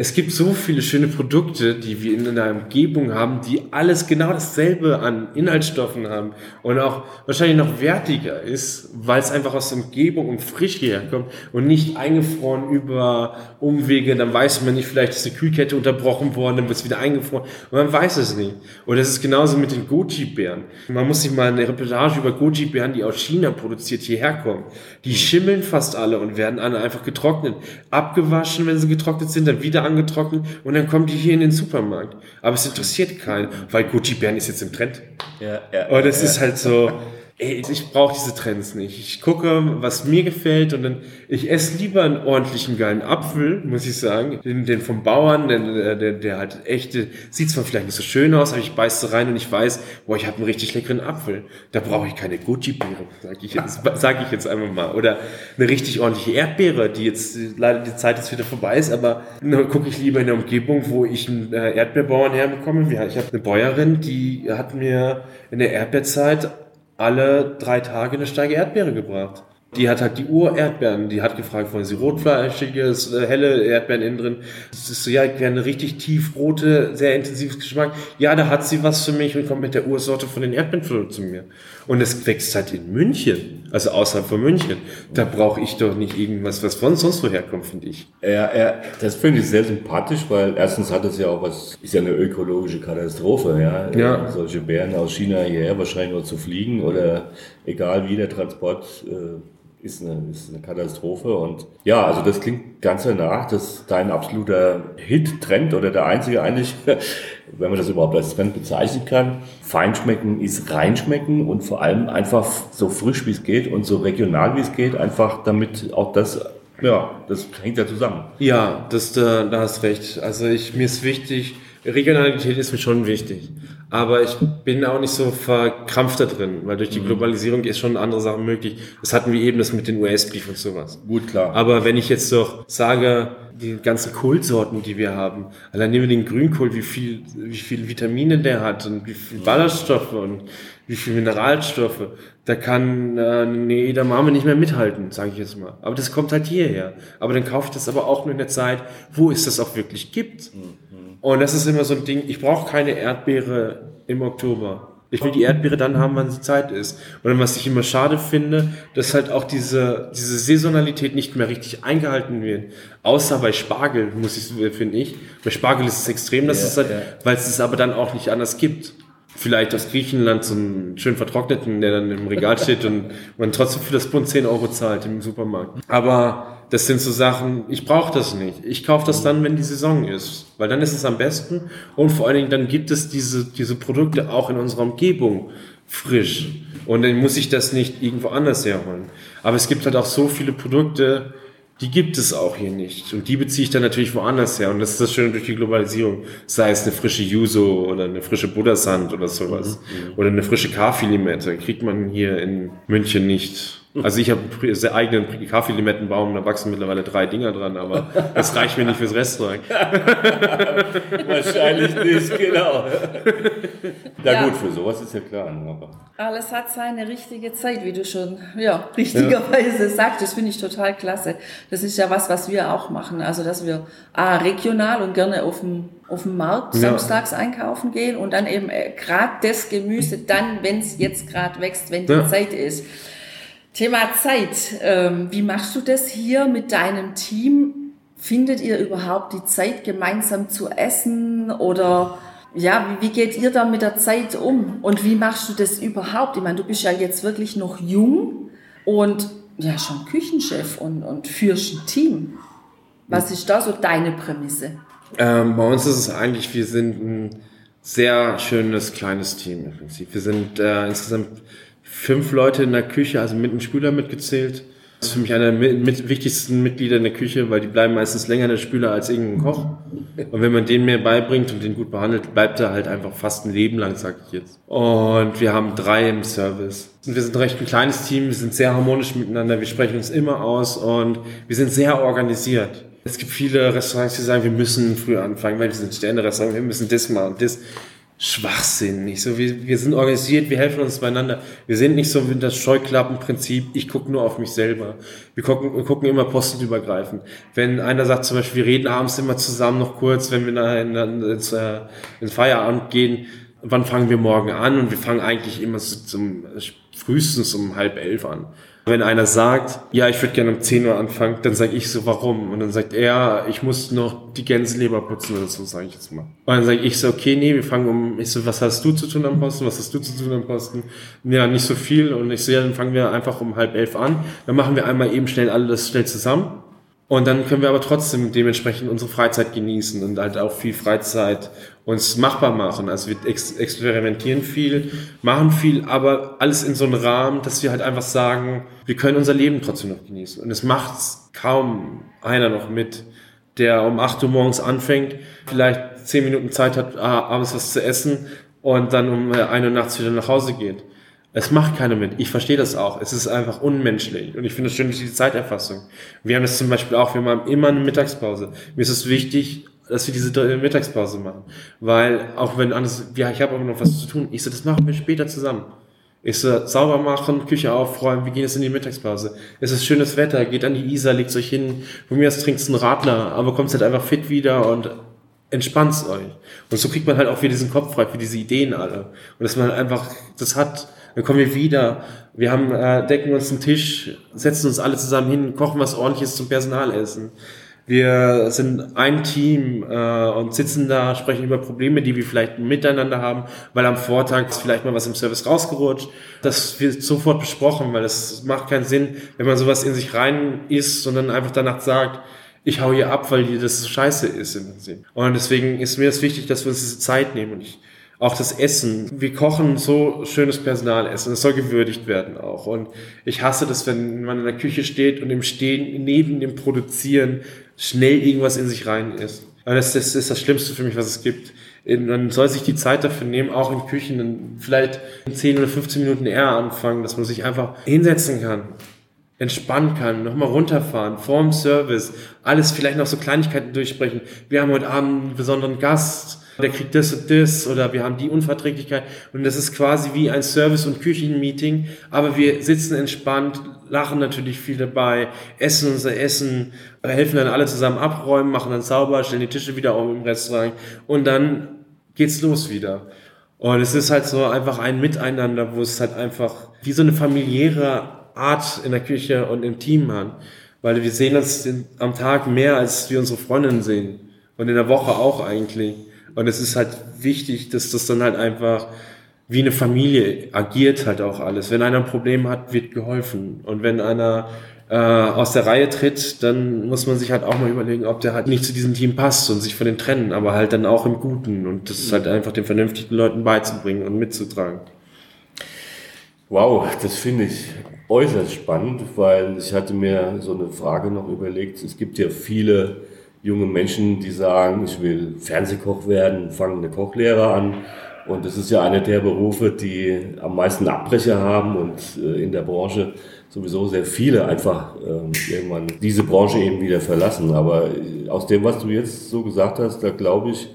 es gibt so viele schöne Produkte, die wir in einer Umgebung haben, die alles genau dasselbe an Inhaltsstoffen haben und auch wahrscheinlich noch wertiger ist, weil es einfach aus der Umgebung und frisch herkommt und nicht eingefroren über Umwege. Dann weiß man nicht, vielleicht ist die Kühlkette unterbrochen worden, dann wird es wieder eingefroren und man weiß es nicht. Und das ist genauso mit den Goji-Bären. Man muss sich mal eine Reportage über Goji-Bären, die aus China produziert, hierher kommen. Die schimmeln fast alle und werden alle einfach getrocknet. Abgewaschen, wenn sie getrocknet sind, dann wieder angetrocknet und dann kommen die hier in den Supermarkt. Aber es interessiert keinen, weil Gucci Bären ist jetzt im Trend. Ja, ja, und es ja. ist halt so, ey, ich brauche diese Trends nicht. Ich gucke, was mir gefällt und dann, ich esse lieber einen ordentlichen geilen Apfel, muss ich sagen, den, den vom Bauern, der, der, der halt echte, sieht zwar vielleicht nicht so schön aus, aber ich beiße rein und ich weiß, boah, ich habe einen richtig leckeren Apfel. Da brauche ich keine Gucci-Beere, sage ich, jetzt, sag ich jetzt einfach mal. Oder eine richtig ordentliche Erdbeere, die jetzt, leider die Zeit jetzt wieder vorbei ist, aber dann gucke ich lieber in der Umgebung, wo ich einen äh, Erdbeerbauern herbekomme. Ich habe eine Bäuerin, die hat mir in der Erdbeerzeit alle drei Tage eine Steige Erdbeere gebracht. Die hat halt die Ur-Erdbeeren. Die hat gefragt, wollen Sie rotfleischiges, äh, helle Erdbeeren innen drin? Das ist so, ja, eine richtig tiefrote, sehr intensives Geschmack. Ja, da hat sie was für mich und kommt mit der Ursorte von den Erdbeeren zu mir. Und es wächst halt in München, also außerhalb von München. Da brauche ich doch nicht irgendwas, was von sonst woher kommt, finde ich. Ja, ja, das finde ich sehr sympathisch, weil erstens hat es ja auch was, ist ja eine ökologische Katastrophe, ja. ja. Solche Bären aus China hierher wahrscheinlich nur zu fliegen oder egal wie der Transport äh, ist eine, ist eine Katastrophe. Und ja, also das klingt ganz danach, dass dein absoluter Hit-Trend oder der einzige eigentlich, wenn man das überhaupt als Trend bezeichnen kann, Feinschmecken ist reinschmecken und vor allem einfach so frisch wie es geht und so regional wie es geht, einfach damit auch das ja, das hängt ja zusammen. Ja, das, da, da hast recht. Also ich, mir ist wichtig, Regionalität ist mir schon wichtig. Aber ich bin auch nicht so verkrampft da drin, weil durch die mhm. Globalisierung ist schon andere Sachen möglich. Das hatten wir eben das mit den US-Beef und sowas. Gut, klar. Aber wenn ich jetzt doch sage, die ganzen Kohlsorten, die wir haben, allein nehmen wir den Grünkohl, wie viel, wie viel Vitamine der hat und wie viel Ballaststoffe und wie viel Mineralstoffe, da kann äh, eine Edamame nicht mehr mithalten, sage ich jetzt mal. Aber das kommt halt hierher. Aber dann kaufe ich das aber auch nur in der Zeit, wo es das auch wirklich gibt. Mhm. Und das ist immer so ein Ding, ich brauche keine Erdbeere im Oktober. Ich will die Erdbeere dann haben, wann sie Zeit ist. Und was ich immer schade finde, dass halt auch diese, diese Saisonalität nicht mehr richtig eingehalten wird. Außer bei Spargel, muss ich, finde ich. Bei Spargel ist es extrem, dass ja, es halt, ja. weil es es aber dann auch nicht anders gibt. Vielleicht aus Griechenland so einen schön vertrockneten, der dann im Regal steht und man trotzdem für das Bund 10 Euro zahlt im Supermarkt. Aber das sind so Sachen, ich brauche das nicht. Ich kaufe das dann, wenn die Saison ist, weil dann ist es am besten und vor allen Dingen dann gibt es diese, diese Produkte auch in unserer Umgebung frisch und dann muss ich das nicht irgendwo anders herholen. Aber es gibt halt auch so viele Produkte, die gibt es auch hier nicht. Und die beziehe ich dann natürlich woanders her. Und das ist das Schöne durch die Globalisierung. Sei es eine frische Yuzu oder eine frische Buddha-Sand oder sowas. Mhm. Oder eine frische Kaffeelimette. Kriegt man hier in München nicht. Also ich habe einen eigenen Kaffeelimettenbaum, da wachsen mittlerweile drei Dinger dran, aber das reicht mir nicht fürs Restaurant. Wahrscheinlich nicht, genau. Na ja. gut, für sowas ist ja klar. Aber. Alles hat seine richtige Zeit, wie du schon ja, richtigerweise ja. sagst. Das finde ich total klasse. Das ist ja was, was wir auch machen. Also dass wir A, regional und gerne auf dem auf dem Markt ja. samstags einkaufen gehen und dann eben äh, gerade das Gemüse dann, wenn es jetzt gerade wächst, wenn die ja. Zeit ist. Thema Zeit. Ähm, wie machst du das hier mit deinem Team? Findet ihr überhaupt die Zeit, gemeinsam zu essen? Oder ja, wie, geht ihr da mit der Zeit um? Und wie machst du das überhaupt? Ich meine, du bist ja jetzt wirklich noch jung und ja, schon Küchenchef und, und führst ein Team. Was ist da so deine Prämisse? Ähm, bei uns ist es eigentlich, wir sind ein sehr schönes kleines Team im Prinzip. Wir sind äh, insgesamt fünf Leute in der Küche, also mit einem Spüler mitgezählt. Das ist für mich einer der mit, wichtigsten Mitglieder in der Küche, weil die bleiben meistens länger in der Spüler als irgendein Koch. Und wenn man den mehr beibringt und den gut behandelt, bleibt er halt einfach fast ein Leben lang, sag ich jetzt. Und wir haben drei im Service. Und wir sind recht ein kleines Team, wir sind sehr harmonisch miteinander, wir sprechen uns immer aus und wir sind sehr organisiert. Es gibt viele Restaurants, die sagen, wir müssen früh anfangen, weil wir sind Sterne-Restaurant, wir müssen das und das. Schwachsinn. Nicht so, wir, wir sind organisiert, wir helfen uns beieinander. Wir sind nicht so wie das Scheuklappenprinzip, ich gucke nur auf mich selber. Wir gucken, wir gucken immer postenübergreifend. Wenn einer sagt zum Beispiel, wir reden abends immer zusammen noch kurz, wenn wir nachher in, in, ins, äh, in Feierabend gehen, wann fangen wir morgen an? Und wir fangen eigentlich immer zum, frühestens um halb elf an. Wenn einer sagt, ja, ich würde gerne um 10 Uhr anfangen, dann sage ich so, warum? Und dann sagt er, ich muss noch die Gänseleber putzen oder so, sage ich jetzt mal. Und dann sage ich so, okay, nee, wir fangen um, ich so, was hast du zu tun am Posten? Was hast du zu tun am Posten? Ja, nicht so viel. Und ich so, ja, dann fangen wir einfach um halb elf an. Dann machen wir einmal eben schnell alles schnell zusammen. Und dann können wir aber trotzdem dementsprechend unsere Freizeit genießen und halt auch viel Freizeit uns machbar machen. Also wir ex experimentieren viel, machen viel, aber alles in so einem Rahmen, dass wir halt einfach sagen, wir können unser Leben trotzdem noch genießen. Und es macht kaum einer noch mit, der um 8 Uhr morgens anfängt, vielleicht 10 Minuten Zeit hat, ah, abends was zu essen und dann um 1 äh, Uhr nachts wieder nach Hause geht. Es macht keiner mit. Ich verstehe das auch. Es ist einfach unmenschlich. Und ich finde es schön die Zeiterfassung. Wir haben das zum Beispiel auch, wir haben immer eine Mittagspause. Mir ist es wichtig, dass wir diese Mittagspause machen. Weil auch wenn alles, ja, ich habe aber noch was zu tun, ich so, das machen wir später zusammen. Ich so, sauber machen, Küche aufräumen, wir gehen jetzt in die Mittagspause. Es ist schönes Wetter, geht an die Isar, legt euch hin, von mir aus trinkt einen Radler, aber kommt halt einfach fit wieder und entspannt euch. Und so kriegt man halt auch wieder diesen Kopf frei für diese Ideen alle. Und dass man halt einfach das hat, dann kommen wir wieder, wir haben, äh, decken uns einen Tisch, setzen uns alle zusammen hin, kochen was ordentliches zum Personalessen. Wir sind ein Team äh, und sitzen da, sprechen über Probleme, die wir vielleicht miteinander haben, weil am Vortag ist vielleicht mal was im Service rausgerutscht. Das wird sofort besprochen, weil es macht keinen Sinn, wenn man sowas in sich rein isst, sondern einfach danach sagt, ich hau hier ab, weil dir das scheiße ist im Prinzip. Und deswegen ist mir das wichtig, dass wir uns diese Zeit nehmen und ich auch das Essen. Wir kochen so schönes Personalessen. Das soll gewürdigt werden auch. Und ich hasse das, wenn man in der Küche steht und im Stehen neben dem Produzieren schnell irgendwas in sich rein isst. Das, das ist das Schlimmste für mich, was es gibt. Man soll sich die Zeit dafür nehmen, auch in Küchen, vielleicht in 10 oder 15 Minuten eher anfangen, dass man sich einfach hinsetzen kann, entspannen kann, nochmal runterfahren, vorm Service, alles vielleicht noch so Kleinigkeiten durchsprechen. Wir haben heute Abend einen besonderen Gast, der kriegt das und das oder wir haben die Unverträglichkeit und das ist quasi wie ein Service- und Küchenmeeting, aber wir sitzen entspannt, lachen natürlich viel dabei, essen unser Essen, helfen dann alle zusammen abräumen, machen dann sauber, stellen die Tische wieder auf im Restaurant und dann geht's los wieder. Und es ist halt so einfach ein Miteinander, wo es halt einfach wie so eine familiäre Art in der Küche und im Team hat. Weil wir sehen uns am Tag mehr, als wir unsere Freundinnen sehen. Und in der Woche auch eigentlich. Und es ist halt wichtig, dass das dann halt einfach wie eine Familie agiert halt auch alles. Wenn einer ein Problem hat, wird geholfen. Und wenn einer äh, aus der Reihe tritt, dann muss man sich halt auch mal überlegen, ob der halt nicht zu diesem Team passt und sich von den trennen, aber halt dann auch im Guten. Und das ist halt einfach den vernünftigen Leuten beizubringen und mitzutragen. Wow, das finde ich äußerst spannend, weil ich hatte mir so eine Frage noch überlegt. Es gibt ja viele junge Menschen, die sagen, ich will Fernsehkoch werden, fangen eine Kochlehre an. Und das ist ja einer der Berufe, die am meisten Abbrecher haben und äh, in der Branche sowieso sehr viele einfach äh, irgendwann diese Branche eben wieder verlassen. Aber äh, aus dem, was du jetzt so gesagt hast, da glaube ich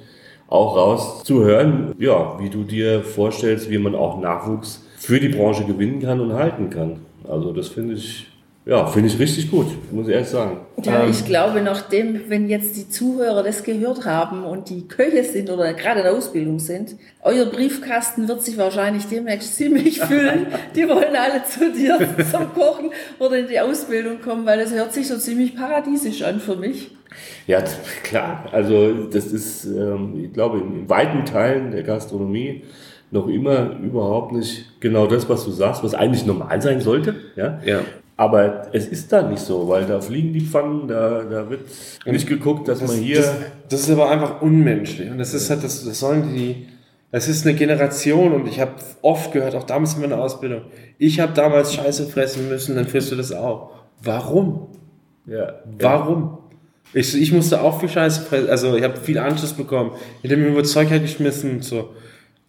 auch raus zu hören, ja, wie du dir vorstellst, wie man auch Nachwuchs für die Branche gewinnen kann und halten kann. Also das finde ich ja, finde ich richtig gut, muss ich ehrlich sagen. Ja, ähm, ich glaube, nachdem, wenn jetzt die Zuhörer das gehört haben und die Köche sind oder gerade in der Ausbildung sind, euer Briefkasten wird sich wahrscheinlich demnächst ziemlich füllen. die wollen alle zu dir zum Kochen oder in die Ausbildung kommen, weil das hört sich so ziemlich paradiesisch an für mich. Ja, klar. Also das ist, ähm, ich glaube, in weiten Teilen der Gastronomie noch immer überhaupt nicht genau das, was du sagst, was eigentlich normal sein sollte. Ja. ja. Aber es ist da nicht so, weil da fliegen die Pfannen, da, da wird nicht geguckt, dass das, man hier. Das, das, ist aber einfach unmenschlich. Und das ist halt, das, das sollen die. Das ist eine Generation und ich habe oft gehört, auch damals in meiner Ausbildung, ich habe damals Scheiße fressen müssen, dann frisst du das auch. Warum? Ja. Warum? Ich, ich musste auch viel Scheiße fressen, also ich habe viel Anschluss bekommen. Ich habe mir über Zeug halt geschmissen und so.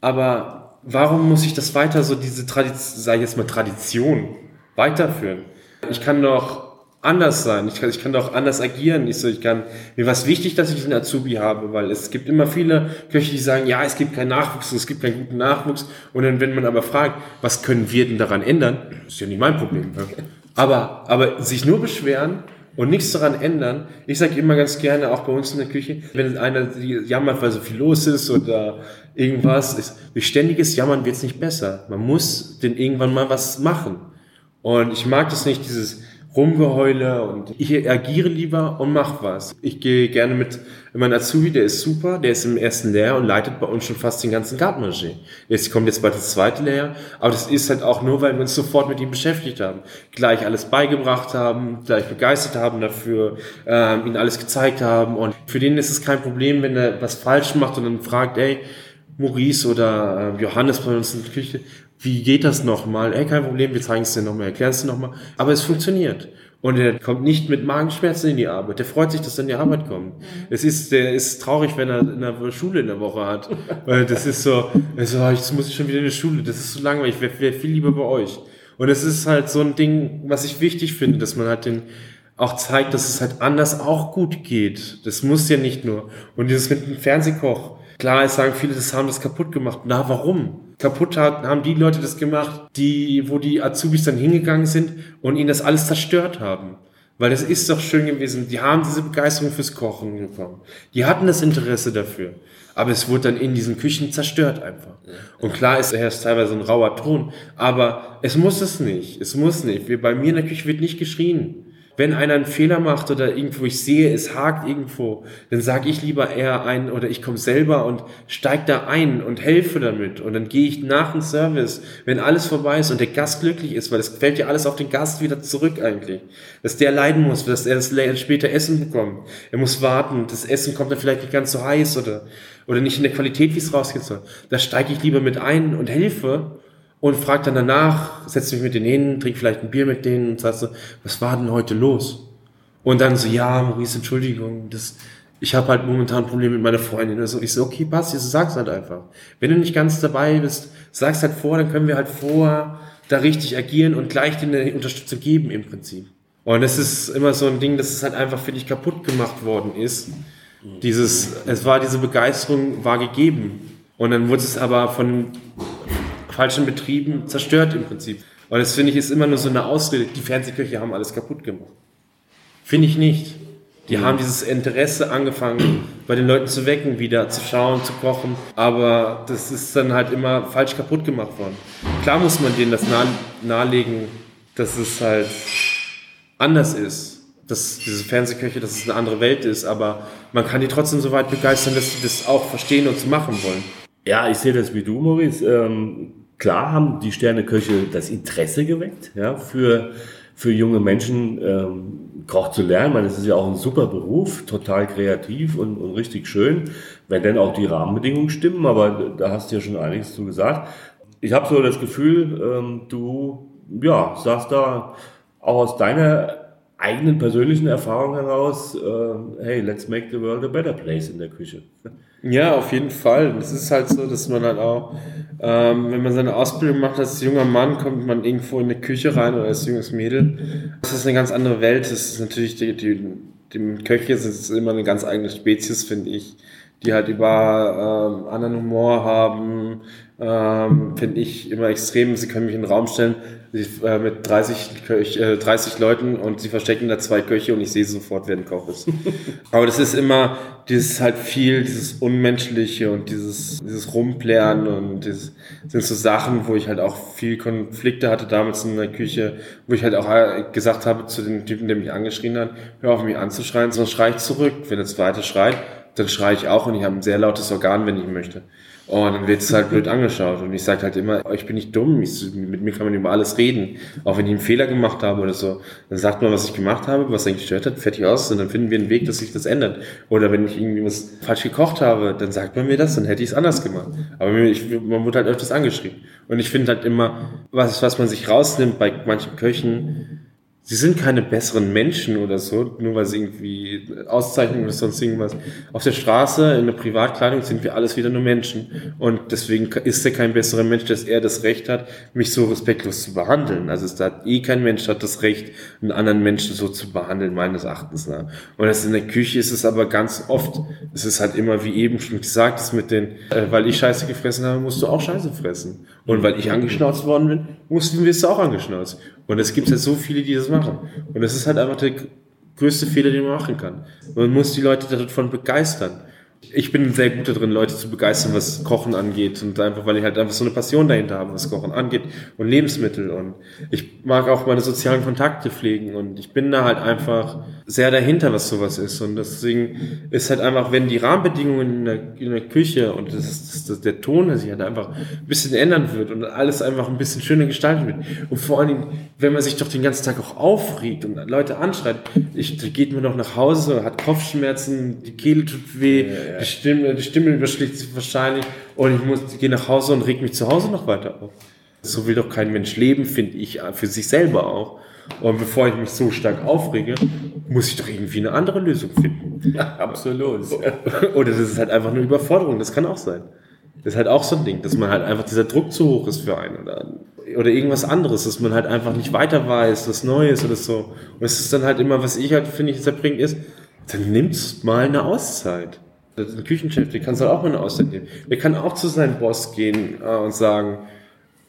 Aber warum muss ich das weiter so, diese Tradition, sag ich jetzt mal Tradition, weiterführen? Ich kann doch anders sein. Ich kann, ich kann doch anders agieren. Ich so, ich kann, mir war es wichtig, dass ich einen Azubi habe, weil es gibt immer viele Köche, die sagen, ja, es gibt keinen Nachwuchs, es gibt keinen guten Nachwuchs. Und dann, wenn man aber fragt, was können wir denn daran ändern? ist ja nicht mein Problem. Ne? Aber, aber sich nur beschweren und nichts daran ändern. Ich sage immer ganz gerne, auch bei uns in der Küche, wenn einer jammert, weil so viel los ist oder irgendwas ist, durch ständiges Jammern wird es nicht besser. Man muss denn irgendwann mal was machen. Und ich mag das nicht, dieses Rumgeheule und ich agiere lieber und mach was. Ich gehe gerne mit, mein Azubi, der ist super, der ist im ersten Lehrjahr und leitet bei uns schon fast den ganzen Gartenmarché. Jetzt kommt jetzt bald das zweite Lehrjahr, aber das ist halt auch nur, weil wir uns sofort mit ihm beschäftigt haben. Gleich alles beigebracht haben, gleich begeistert haben dafür, ähm, ihn alles gezeigt haben und für den ist es kein Problem, wenn er was falsch macht und dann fragt, ey, Maurice oder äh, Johannes bei uns in der Küche, wie geht das nochmal? Ey, kein Problem, wir zeigen es dir nochmal, erklären es dir nochmal. Aber es funktioniert. Und er kommt nicht mit Magenschmerzen in die Arbeit. Der freut sich, dass er in die Arbeit kommt. Es ist, der ist traurig, wenn er in der Schule in der Woche hat. Weil das ist so, so oh, jetzt muss ich schon wieder in die Schule. Das ist so langweilig. Ich wäre wär viel lieber bei euch. Und es ist halt so ein Ding, was ich wichtig finde, dass man halt den, auch zeigt, dass es halt anders auch gut geht. Das muss ja nicht nur. Und dieses mit dem Fernsehkoch. Klar, es sagen viele, das haben das kaputt gemacht. Na, warum? kaputt hat, haben die Leute das gemacht, die, wo die Azubis dann hingegangen sind und ihnen das alles zerstört haben. Weil das ist doch schön gewesen. Die haben diese Begeisterung fürs Kochen bekommen. Die hatten das Interesse dafür. Aber es wurde dann in diesen Küchen zerstört einfach. Und klar ist er ist teilweise ein rauer Ton, aber es muss es nicht. Es muss nicht. Bei mir in der Küche wird nicht geschrien wenn einer einen Fehler macht oder irgendwo ich sehe, es hakt irgendwo, dann sage ich lieber eher ein oder ich komme selber und steig da ein und helfe damit und dann gehe ich nach dem Service, wenn alles vorbei ist und der Gast glücklich ist, weil es fällt ja alles auf den Gast wieder zurück eigentlich, dass der leiden muss, dass er das später Essen bekommt. Er muss warten, das Essen kommt dann vielleicht nicht ganz so heiß oder oder nicht in der Qualität, wie es rausgeht. Da steige ich lieber mit ein und helfe und fragt dann danach, setzt mich mit denen hin, trinkt vielleicht ein Bier mit denen und sagt so, was war denn heute los? Und dann so, ja, Maurice, Entschuldigung, das, ich habe halt momentan Probleme mit meiner Freundin. Also ich so, okay, passt, jetzt sag's halt einfach. Wenn du nicht ganz dabei bist, sag's halt vor, dann können wir halt vor da richtig agieren und gleich dir eine Unterstützung geben im Prinzip. Und es ist immer so ein Ding, dass es halt einfach für dich kaputt gemacht worden ist. Dieses, es war diese Begeisterung war gegeben. Und dann wurde es aber von falschen Betrieben zerstört im Prinzip. Und das finde ich ist immer nur so eine Ausrede. Die Fernsehköche haben alles kaputt gemacht. Finde ich nicht. Die mhm. haben dieses Interesse angefangen, bei den Leuten zu wecken, wieder zu schauen, zu kochen. Aber das ist dann halt immer falsch kaputt gemacht worden. Klar muss man denen das nahe, nahelegen, dass es halt anders ist. Dass diese Fernsehköche, dass es eine andere Welt ist. Aber man kann die trotzdem so weit begeistern, dass sie das auch verstehen und zu machen wollen. Ja, ich sehe das wie du, Maurice. Ähm klar haben die Sterneköche das Interesse geweckt, ja, für, für junge Menschen ähm, Koch zu lernen. Meine, es ist ja auch ein super Beruf, total kreativ und, und richtig schön, wenn denn auch die Rahmenbedingungen stimmen, aber da hast du ja schon einiges zu gesagt. Ich habe so das Gefühl, ähm, du ja, sagst da auch aus deiner eigenen persönlichen Erfahrung heraus, äh, hey, let's make the world a better place in der Küche. Ja, auf jeden Fall. Es ist halt so, dass man halt auch, ähm, wenn man seine Ausbildung macht als junger Mann, kommt man irgendwo in eine Küche rein oder als junges Mädel. Das ist eine ganz andere Welt. Das ist natürlich, die, die, die Köche sind immer eine ganz eigene Spezies, finde ich, die halt über ähm, anderen Humor haben, ähm, finde ich immer extrem. Sie können mich in den Raum stellen äh, mit 30, Köch, äh, 30 Leuten und sie verstecken da zwei Köche und ich sehe sofort, wer ein Koch ist. Aber das ist immer dieses halt viel, dieses Unmenschliche und dieses, dieses Rumplären und das sind so Sachen, wo ich halt auch viel Konflikte hatte damals in der Küche, wo ich halt auch äh, gesagt habe zu dem Typen, der mich angeschrien hat, hör auf mich anzuschreien, sondern schrei ich zurück. Wenn er zweite schreit, dann schreie ich auch und ich habe ein sehr lautes Organ, wenn ich möchte. Und dann wird es halt blöd angeschaut. Und ich sage halt immer, ich bin nicht dumm, ich, mit mir kann man über alles reden. Auch wenn ich einen Fehler gemacht habe oder so. Dann sagt man, was ich gemacht habe, was eigentlich gestört hat, fertig aus. Und dann finden wir einen Weg, dass sich das ändert. Oder wenn ich irgendwie was falsch gekocht habe, dann sagt man mir das, dann hätte ich es anders gemacht. Aber ich, man wurde halt öfters angeschrieben. Und ich finde halt immer, was, was man sich rausnimmt bei manchen Köchen, sie sind keine besseren Menschen oder so, nur weil sie irgendwie Auszeichnungen oder sonst irgendwas. Auf der Straße, in der Privatkleidung sind wir alles wieder nur Menschen. Und deswegen ist er kein besserer Mensch, dass er das Recht hat, mich so respektlos zu behandeln. Also es hat eh kein Mensch hat das Recht, einen anderen Menschen so zu behandeln, meines Erachtens nach. Und das in der Küche ist es aber ganz oft, es ist halt immer, wie eben schon gesagt, ist mit den, äh, weil ich Scheiße gefressen habe, musst du auch Scheiße fressen. Und weil ich angeschnauzt worden bin, mussten wir es auch angeschnauzt. Und es gibt ja so viele, die das machen. Und das ist halt einfach der größte Fehler, den man machen kann. Man muss die Leute davon begeistern ich bin sehr gut darin, Leute zu begeistern, was Kochen angeht. Und einfach, weil ich halt einfach so eine Passion dahinter habe, was Kochen angeht und Lebensmittel. Und ich mag auch meine sozialen Kontakte pflegen. Und ich bin da halt einfach sehr dahinter, was sowas ist. Und deswegen ist halt einfach, wenn die Rahmenbedingungen in der, in der Küche und das, das, das, der Ton sich halt einfach ein bisschen ändern wird und alles einfach ein bisschen schöner gestaltet wird. Und vor allen Dingen, wenn man sich doch den ganzen Tag auch aufregt und Leute anschreit, ich, geht mir doch nach Hause, hat Kopfschmerzen, die Kehle tut weh, ja, ja die Stimme, die Stimme überschlägt sich wahrscheinlich und ich muss, gehe nach Hause und reg mich zu Hause noch weiter auf. So will doch kein Mensch leben, finde ich, für sich selber auch. Und bevor ich mich so stark aufrege, muss ich doch irgendwie eine andere Lösung finden. Ja, absolut. Oder das ist halt einfach eine Überforderung, das kann auch sein. Das ist halt auch so ein Ding, dass man halt einfach dieser Druck zu hoch ist für einen oder, oder irgendwas anderes, dass man halt einfach nicht weiter weiß, was Neues oder so. Und es ist dann halt immer, was ich halt finde, ich erbringt ist, dann nimmst mal eine Auszeit. Der Küchenchef, der kann halt auch mal eine Auszeit nehmen. Der kann auch zu seinem Boss gehen äh, und sagen,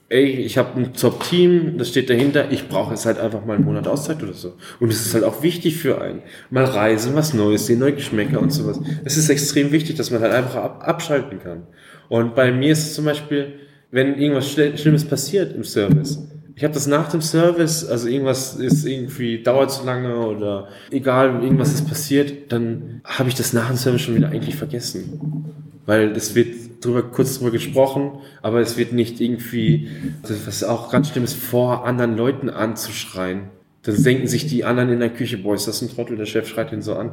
ey, ich habe ein Top-Team, das steht dahinter, ich brauche jetzt halt einfach mal einen Monat Auszeit oder so. Und es ist halt auch wichtig für einen. Mal reisen, was Neues sehen, neue Geschmäcker und sowas. Es ist extrem wichtig, dass man halt einfach ab abschalten kann. Und bei mir ist es zum Beispiel, wenn irgendwas Schlimmes passiert im Service, ich habe das nach dem Service, also irgendwas ist irgendwie, dauert zu lange oder egal, irgendwas ist passiert, dann habe ich das nach dem Service schon wieder eigentlich vergessen. Weil es wird drüber, kurz drüber gesprochen, aber es wird nicht irgendwie, was auch ganz schlimm ist, vor anderen Leuten anzuschreien. Dann denken sich die anderen in der Küche, boah, ist das ein Trottel, der Chef schreit ihn so an.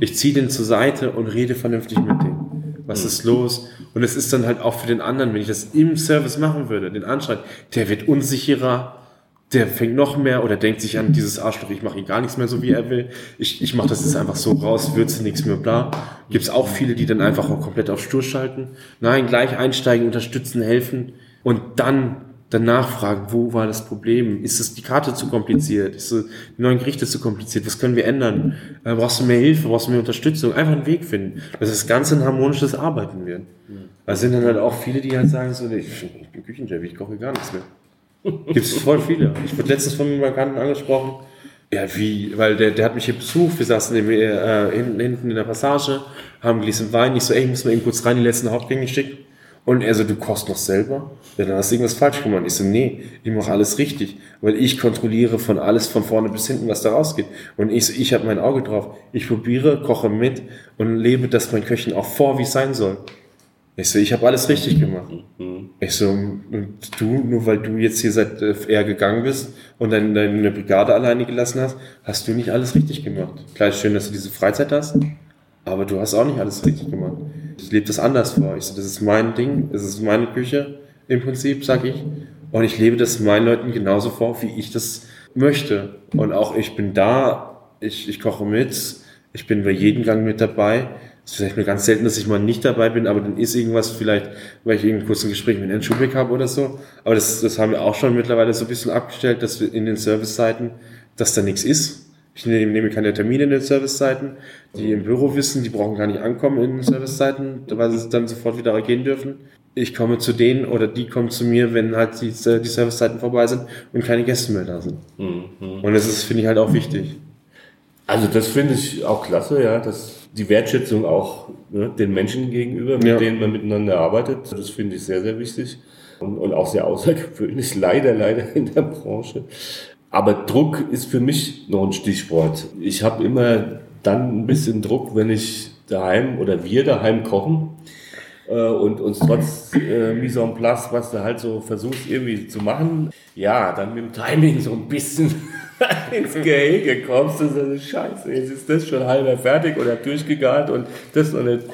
Ich ziehe den zur Seite und rede vernünftig mit dem was ist los? Und es ist dann halt auch für den anderen, wenn ich das im Service machen würde, den anschreit, der wird unsicherer, der fängt noch mehr oder denkt sich an dieses Arschloch, ich mache ihn gar nichts mehr so, wie er will. Ich, ich mache das jetzt einfach so raus, würze nichts mehr, bla. Gibt es auch viele, die dann einfach auch komplett auf Stur schalten. Nein, gleich einsteigen, unterstützen, helfen und dann danach fragen, wo war das Problem? Ist es die Karte zu kompliziert? Ist die neuen Gerichte zu kompliziert? Was können wir ändern? Äh, brauchst du mehr Hilfe? Brauchst du mehr Unterstützung? Einfach einen Weg finden, dass das Ganze ein harmonisches Arbeiten wird. Da sind dann halt auch viele, die halt sagen so, ich, ich bin Küchenchef, ich koche gar nichts mehr. Gibt es voll viele. Ich wurde letztens von einem Bekannten angesprochen, ja, wie, weil der, der hat mich hier besucht, wir saßen in, äh, hinten, hinten in der Passage, haben ein Gläschen Wein, ich so, ey, ich muss mal eben kurz rein, die letzten Hauptgänge schicken. Und er so, du kochst noch selber? Ja, dann hast du irgendwas falsch gemacht. Ich so, nee, ich mache alles richtig, weil ich kontrolliere von alles von vorne bis hinten, was da rausgeht. Und ich so, ich habe mein Auge drauf. Ich probiere, koche mit und lebe das mein Köchen auch vor, wie es sein soll. Ich so, ich habe alles richtig gemacht. Mhm. Ich so, und du, nur weil du jetzt hier seit äh, er gegangen bist und dann deine Brigade alleine gelassen hast, hast du nicht alles richtig gemacht. Klar schön, dass du diese Freizeit hast, aber du hast auch nicht alles richtig gemacht. Ich lebe das anders vor. Ich so, das ist mein Ding, das ist meine Küche im Prinzip, sag ich. Und ich lebe das meinen Leuten genauso vor, wie ich das möchte. Und auch ich bin da, ich, ich koche mit, ich bin bei jedem Gang mit dabei. Es ist vielleicht nur ganz selten, dass ich mal nicht dabei bin, aber dann ist irgendwas vielleicht, weil ich irgendein kurzes Gespräch mit Herrn Schubeck habe oder so. Aber das, das haben wir auch schon mittlerweile so ein bisschen abgestellt, dass wir in den Servicezeiten, dass da nichts ist ich nehme keine Termine in den Servicezeiten. Die im Büro wissen, die brauchen gar nicht ankommen in den Servicezeiten, weil sie dann sofort wieder gehen dürfen. Ich komme zu denen oder die kommen zu mir, wenn halt die, die Servicezeiten vorbei sind und keine Gäste mehr da sind. Mhm. Und das ist, finde ich, halt auch wichtig. Also das finde ich auch klasse, ja, dass die Wertschätzung auch ne, den Menschen gegenüber, mit ja. denen man miteinander arbeitet, das finde ich sehr, sehr wichtig und, und auch sehr außergewöhnlich, leider, leider in der Branche. Aber Druck ist für mich noch ein Stichwort. Ich habe immer dann ein bisschen Druck, wenn ich daheim oder wir daheim kochen äh, und uns trotz äh, Mise en place, was du halt so versuchst irgendwie zu machen, ja, dann mit dem Timing so ein bisschen ins Gehege kommst, ist eine Scheiße. Jetzt ist das schon halber fertig oder durchgegart und das noch nicht.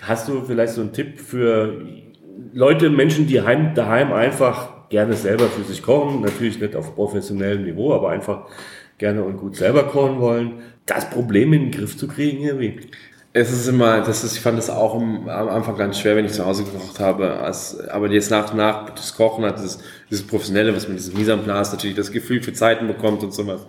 Hast du vielleicht so einen Tipp für Leute, Menschen, die heim, daheim einfach gerne selber für sich kochen, natürlich nicht auf professionellem Niveau, aber einfach gerne und gut selber kochen wollen, das Problem in den Griff zu kriegen irgendwie. Es ist immer, das ist, ich fand das auch am Anfang ganz schwer, wenn ich zu Hause gekocht habe. Als, aber jetzt nach und nach das Kochen hat dieses, dieses Professionelle, was man dieses Mise en place natürlich das Gefühl für Zeiten bekommt und sowas,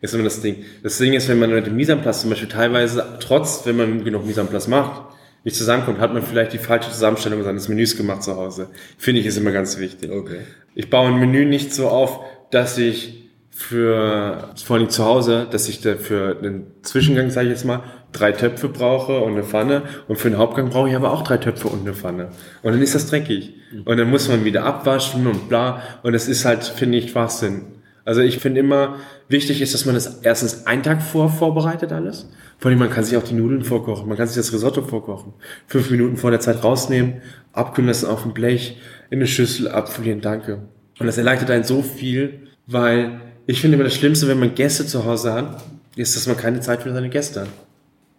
ist immer das Ding. Das Ding ist, wenn man mit dem Mise en place zum Beispiel teilweise, trotz, wenn man genug Mise en place macht, nicht zusammenkommt, hat man vielleicht die falsche Zusammenstellung seines Menüs gemacht zu Hause. Finde ich ist immer ganz wichtig. Okay. Ich baue ein Menü nicht so auf, dass ich für, vor allem zu Hause, dass ich da für einen Zwischengang, sage ich jetzt mal, drei Töpfe brauche und eine Pfanne und für den Hauptgang brauche ich aber auch drei Töpfe und eine Pfanne. Und dann ist das dreckig. Und dann muss man wieder abwaschen und bla. Und das ist halt, finde ich, Schwachsinn. Also ich finde immer, wichtig ist, dass man das erstens einen Tag vor vorbereitet alles. Vor allem, man kann sich auch die Nudeln vorkochen, man kann sich das Risotto vorkochen. Fünf Minuten vor der Zeit rausnehmen, abkühlen lassen auf dem Blech, in eine Schüssel abfüllen, danke. Und das erleichtert einen so viel, weil ich finde immer das Schlimmste, wenn man Gäste zu Hause hat, ist, dass man keine Zeit für seine Gäste hat.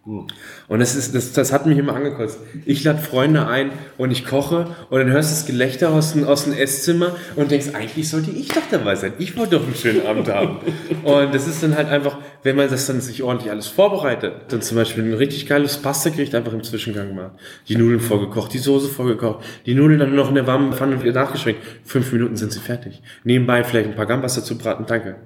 Und das, ist, das, das hat mich immer angekotzt. Ich lade Freunde ein und ich koche und dann hörst du das Gelächter aus dem, aus dem Esszimmer und denkst, eigentlich sollte ich doch dabei sein. Ich wollte doch einen schönen Abend haben. Und das ist dann halt einfach, wenn man das dann sich ordentlich alles vorbereitet, dann zum Beispiel ein richtig geiles Pasta-Gericht einfach im Zwischengang macht. Die Nudeln vorgekocht, die Soße vorgekocht, die Nudeln dann noch in der warmen Pfanne nachgeschwenkt. Fünf Minuten sind sie fertig. Nebenbei vielleicht ein paar Gambas dazu braten, danke.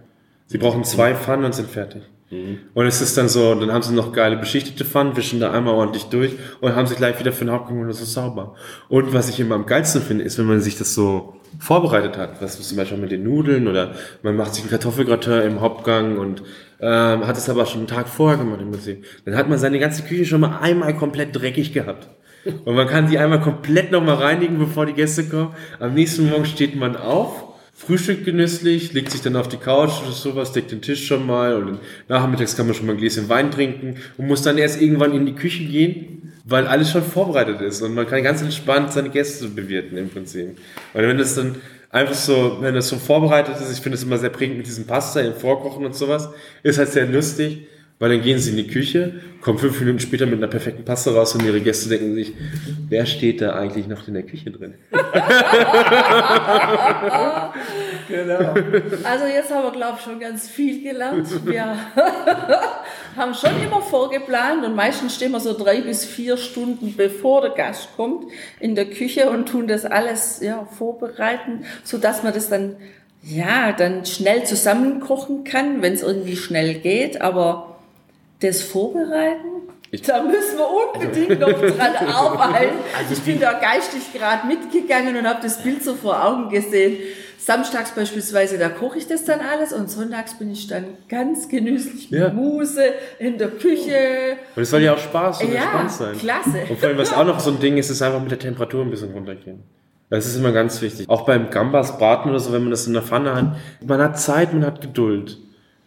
Sie brauchen zwei Pfannen und sind fertig. Und es ist dann so, dann haben sie noch geile beschichtete Pfannen, wischen da einmal ordentlich durch und haben sich gleich wieder für den Hauptgang und das ist sauber. Und was ich immer am geilsten finde, ist, wenn man sich das so vorbereitet hat, was zum Beispiel mit den Nudeln oder man macht sich einen Kartoffelgratin im Hauptgang und ähm, hat es aber schon einen Tag vorher gemacht im Prinzip. Dann hat man seine ganze Küche schon mal einmal komplett dreckig gehabt. Und man kann die einmal komplett nochmal reinigen, bevor die Gäste kommen. Am nächsten Morgen steht man auf Frühstück genüsslich, legt sich dann auf die Couch oder sowas, deckt den Tisch schon mal und nachmittags kann man schon mal ein Gläschen Wein trinken und muss dann erst irgendwann in die Küche gehen, weil alles schon vorbereitet ist und man kann ganz entspannt seine Gäste bewirten im Prinzip. Und wenn das dann einfach so, wenn das so vorbereitet ist, ich finde es immer sehr prägend mit diesem Pasta im Vorkochen und sowas, ist halt sehr lustig weil dann gehen sie in die Küche, kommen fünf Minuten später mit einer perfekten Paste raus und ihre Gäste denken sich, wer steht da eigentlich noch in der Küche drin? genau. Also jetzt haben wir, glaube ich, schon ganz viel gelernt. Wir haben schon immer vorgeplant und meistens stehen wir so drei bis vier Stunden bevor der Gast kommt in der Küche und tun das alles ja, vorbereiten, sodass man das dann ja, dann schnell zusammenkochen kann, wenn es irgendwie schnell geht, aber das Vorbereiten? Ich, da müssen wir unbedingt also, noch dran arbeiten. Also ich bin da geistig gerade mitgegangen und habe das Bild so vor Augen gesehen. Samstags beispielsweise, da koche ich das dann alles und sonntags bin ich dann ganz genüsslich mit ja. Muse in der Küche. Und es soll ja auch Spaß und ja, Spaß sein. klasse. Und vor allem, was auch noch so ein Ding ist, ist einfach mit der Temperatur ein bisschen runtergehen. Das ist immer ganz wichtig. Auch beim Gambas braten oder so, wenn man das in der Pfanne hat, man hat Zeit, man hat Geduld.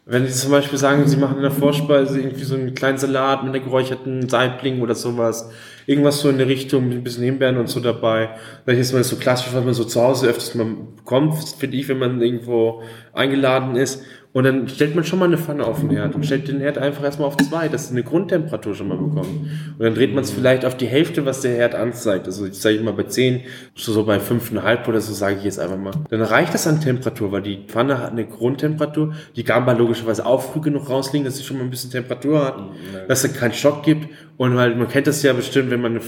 Wenn Sie zum Beispiel sagen, Sie machen in der Vorspeise irgendwie so einen kleinen Salat mit einer geräucherten Saibling oder sowas, irgendwas so in der Richtung mit ein bisschen Himbeeren und so dabei. Vielleicht ist man so klassisch, was man so zu Hause öfters mal bekommt, finde ich, wenn man irgendwo eingeladen ist. Und dann stellt man schon mal eine Pfanne auf den Herd und stellt den Herd einfach erstmal auf zwei, dass sie eine Grundtemperatur schon mal bekommen. Und dann dreht man es vielleicht auf die Hälfte, was der Herd anzeigt. Also ich sage immer bei 10, so bei 5,5 oder so sage ich jetzt einfach mal. Dann reicht das an Temperatur, weil die Pfanne hat eine Grundtemperatur. Die Gamba logischerweise auch früh genug rausliegen, dass sie schon mal ein bisschen Temperatur hat, dass es keinen Schock gibt. Und weil man kennt das ja bestimmt, wenn man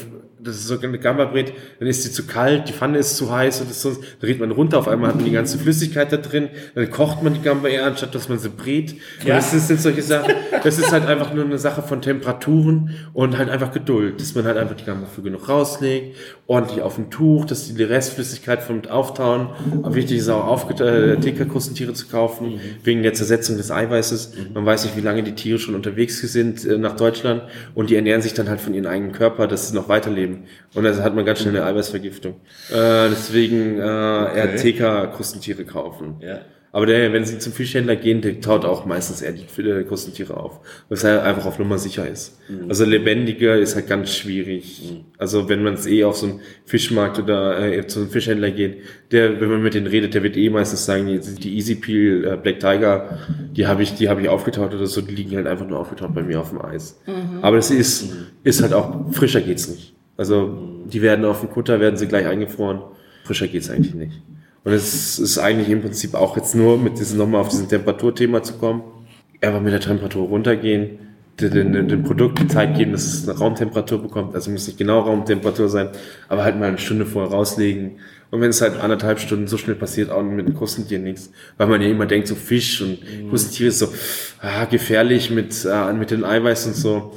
das ist so eine Gamba-Brät, dann ist sie zu kalt, die Pfanne ist zu heiß und das so, dann dreht man runter, auf einmal hat man die ganze Flüssigkeit da drin, dann kocht man die Gamba eher, anstatt dass man sie brät. Ja. das sind solche Sachen, das ist halt einfach nur eine Sache von Temperaturen und halt einfach Geduld, dass man halt einfach die Gamba für genug rauslegt, ordentlich auf ein Tuch, dass die Restflüssigkeit vom Auftauen, aber wichtig ist auch aufgeteilte äh, TK-Krustentiere zu kaufen, mhm. wegen der Zersetzung des Eiweißes. Mhm. Man weiß nicht, wie lange die Tiere schon unterwegs sind äh, nach Deutschland und die ernähren sich dann halt von ihrem eigenen Körper, dass sie noch weiterleben geben. Und dann hat man ganz schnell eine Eiweißvergiftung. Äh, deswegen äh, okay. eher TK-Krustentiere kaufen. Ja. Aber der, wenn sie zum Fischhändler gehen, der taut auch meistens eher die Krustentiere auf, weil es halt einfach auf Nummer sicher ist. Mhm. Also lebendiger ist halt ganz schwierig. Mhm. Also wenn man es eh auf so einen Fischmarkt oder äh, zu einem Fischhändler geht, der, wenn man mit denen redet, der wird eh meistens sagen, die, die Easy Peel äh, Black Tiger, die habe ich, die habe ich aufgetaut oder so, die liegen halt einfach nur aufgetaut bei mir auf dem Eis. Mhm. Aber das ist, mhm. ist halt auch, frischer geht's nicht. Also die werden auf dem Kutter, werden sie gleich eingefroren. Frischer geht's eigentlich nicht. Und es ist eigentlich im Prinzip auch jetzt nur mit diesem nochmal auf diesen Temperaturthema zu kommen. Einfach mit der Temperatur runtergehen, dem, dem Produkt die Zeit geben, dass es eine Raumtemperatur bekommt. Also muss nicht genau Raumtemperatur sein, aber halt mal eine Stunde vorher rauslegen. Und wenn es halt anderthalb Stunden so schnell passiert, auch mit dem Krustentier nichts. Weil man ja immer denkt, so Fisch und mhm. Krustentier ist so ah, gefährlich mit, äh, mit den Eiweiß und so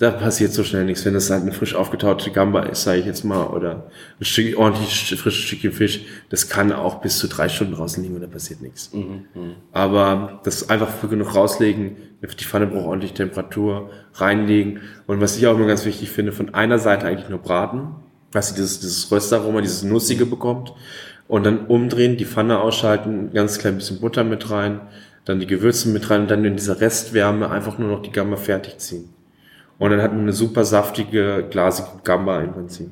da passiert so schnell nichts. Wenn das halt eine frisch aufgetaute Gamba ist, sage ich jetzt mal, oder ein Stück, ordentlich frisches Stückchen Fisch, das kann auch bis zu drei Stunden draußen liegen und da passiert nichts. Mhm, mh. Aber das einfach früh genug rauslegen, die Pfanne braucht ordentlich Temperatur, reinlegen. Und was ich auch immer ganz wichtig finde, von einer Seite eigentlich nur braten, dass sie dieses, dieses Röstaroma, dieses Nussige bekommt. Und dann umdrehen, die Pfanne ausschalten, ganz klein bisschen Butter mit rein, dann die Gewürze mit rein und dann in dieser Restwärme einfach nur noch die Gamba fertig ziehen. Und dann hat man eine super saftige, glasige Gamba im Prinzip.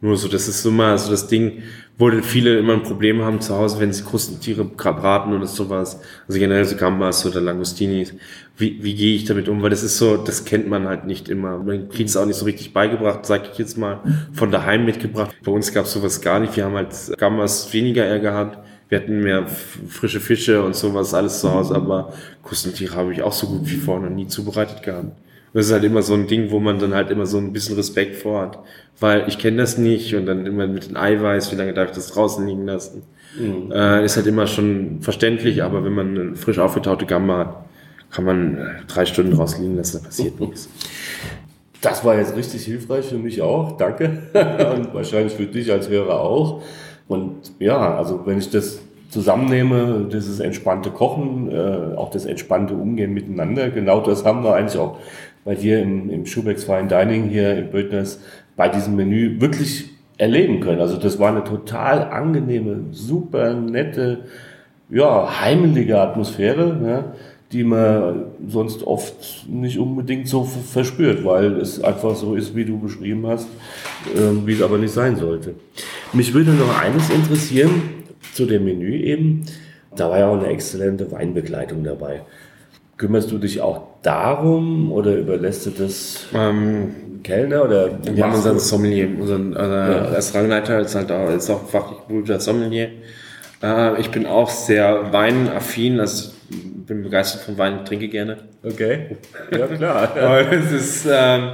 Nur so, das ist immer so das Ding, wo viele immer ein Problem haben zu Hause, wenn sie Krustentiere braten oder sowas. Also generell so Gambas oder Langostinis. Wie, wie gehe ich damit um? Weil das ist so, das kennt man halt nicht immer. Man kriegt es auch nicht so richtig beigebracht, sag ich jetzt mal, von daheim mitgebracht. Bei uns gab es sowas gar nicht. Wir haben halt Gambas weniger eher gehabt. Wir hatten mehr frische Fische und sowas alles zu Hause, aber Krustentiere habe ich auch so gut wie vorher noch nie zubereitet gehabt das ist halt immer so ein Ding, wo man dann halt immer so ein bisschen Respekt vor hat. Weil ich kenne das nicht und dann immer mit dem Eiweiß, wie lange darf ich das draußen liegen lassen? Mhm. Äh, ist halt immer schon verständlich, aber wenn man eine frisch aufgetaute Gamba hat, kann man äh, drei Stunden rausliegen lassen, da passiert nichts. Das war jetzt richtig hilfreich für mich auch, danke. Und wahrscheinlich für dich als Hörer auch. Und ja, also wenn ich das zusammennehme, dieses entspannte Kochen, äh, auch das entspannte Umgehen miteinander, genau das haben wir eigentlich auch bei dir im, im Schubecks Fine Dining hier in Bödners bei diesem Menü wirklich erleben können. Also das war eine total angenehme, super nette, ja, heimelige Atmosphäre. Ja die man sonst oft nicht unbedingt so verspürt, weil es einfach so ist, wie du beschrieben hast, äh, wie es aber nicht sein sollte. Mich würde noch eines interessieren zu dem Menü eben. Da war ja auch eine exzellente Weinbegleitung dabei. Kümmerst du dich auch darum oder überlässt du das ähm, Kellner oder? Wir haben unseren Sommelier, unseren also ja. Restaurantleiter ist halt auch, ist auch fachlich guter Sommelier. Äh, ich bin auch sehr weinaffin, also bin begeistert von Wein, trinke gerne. Okay. Ja, klar. Und es ist, ähm,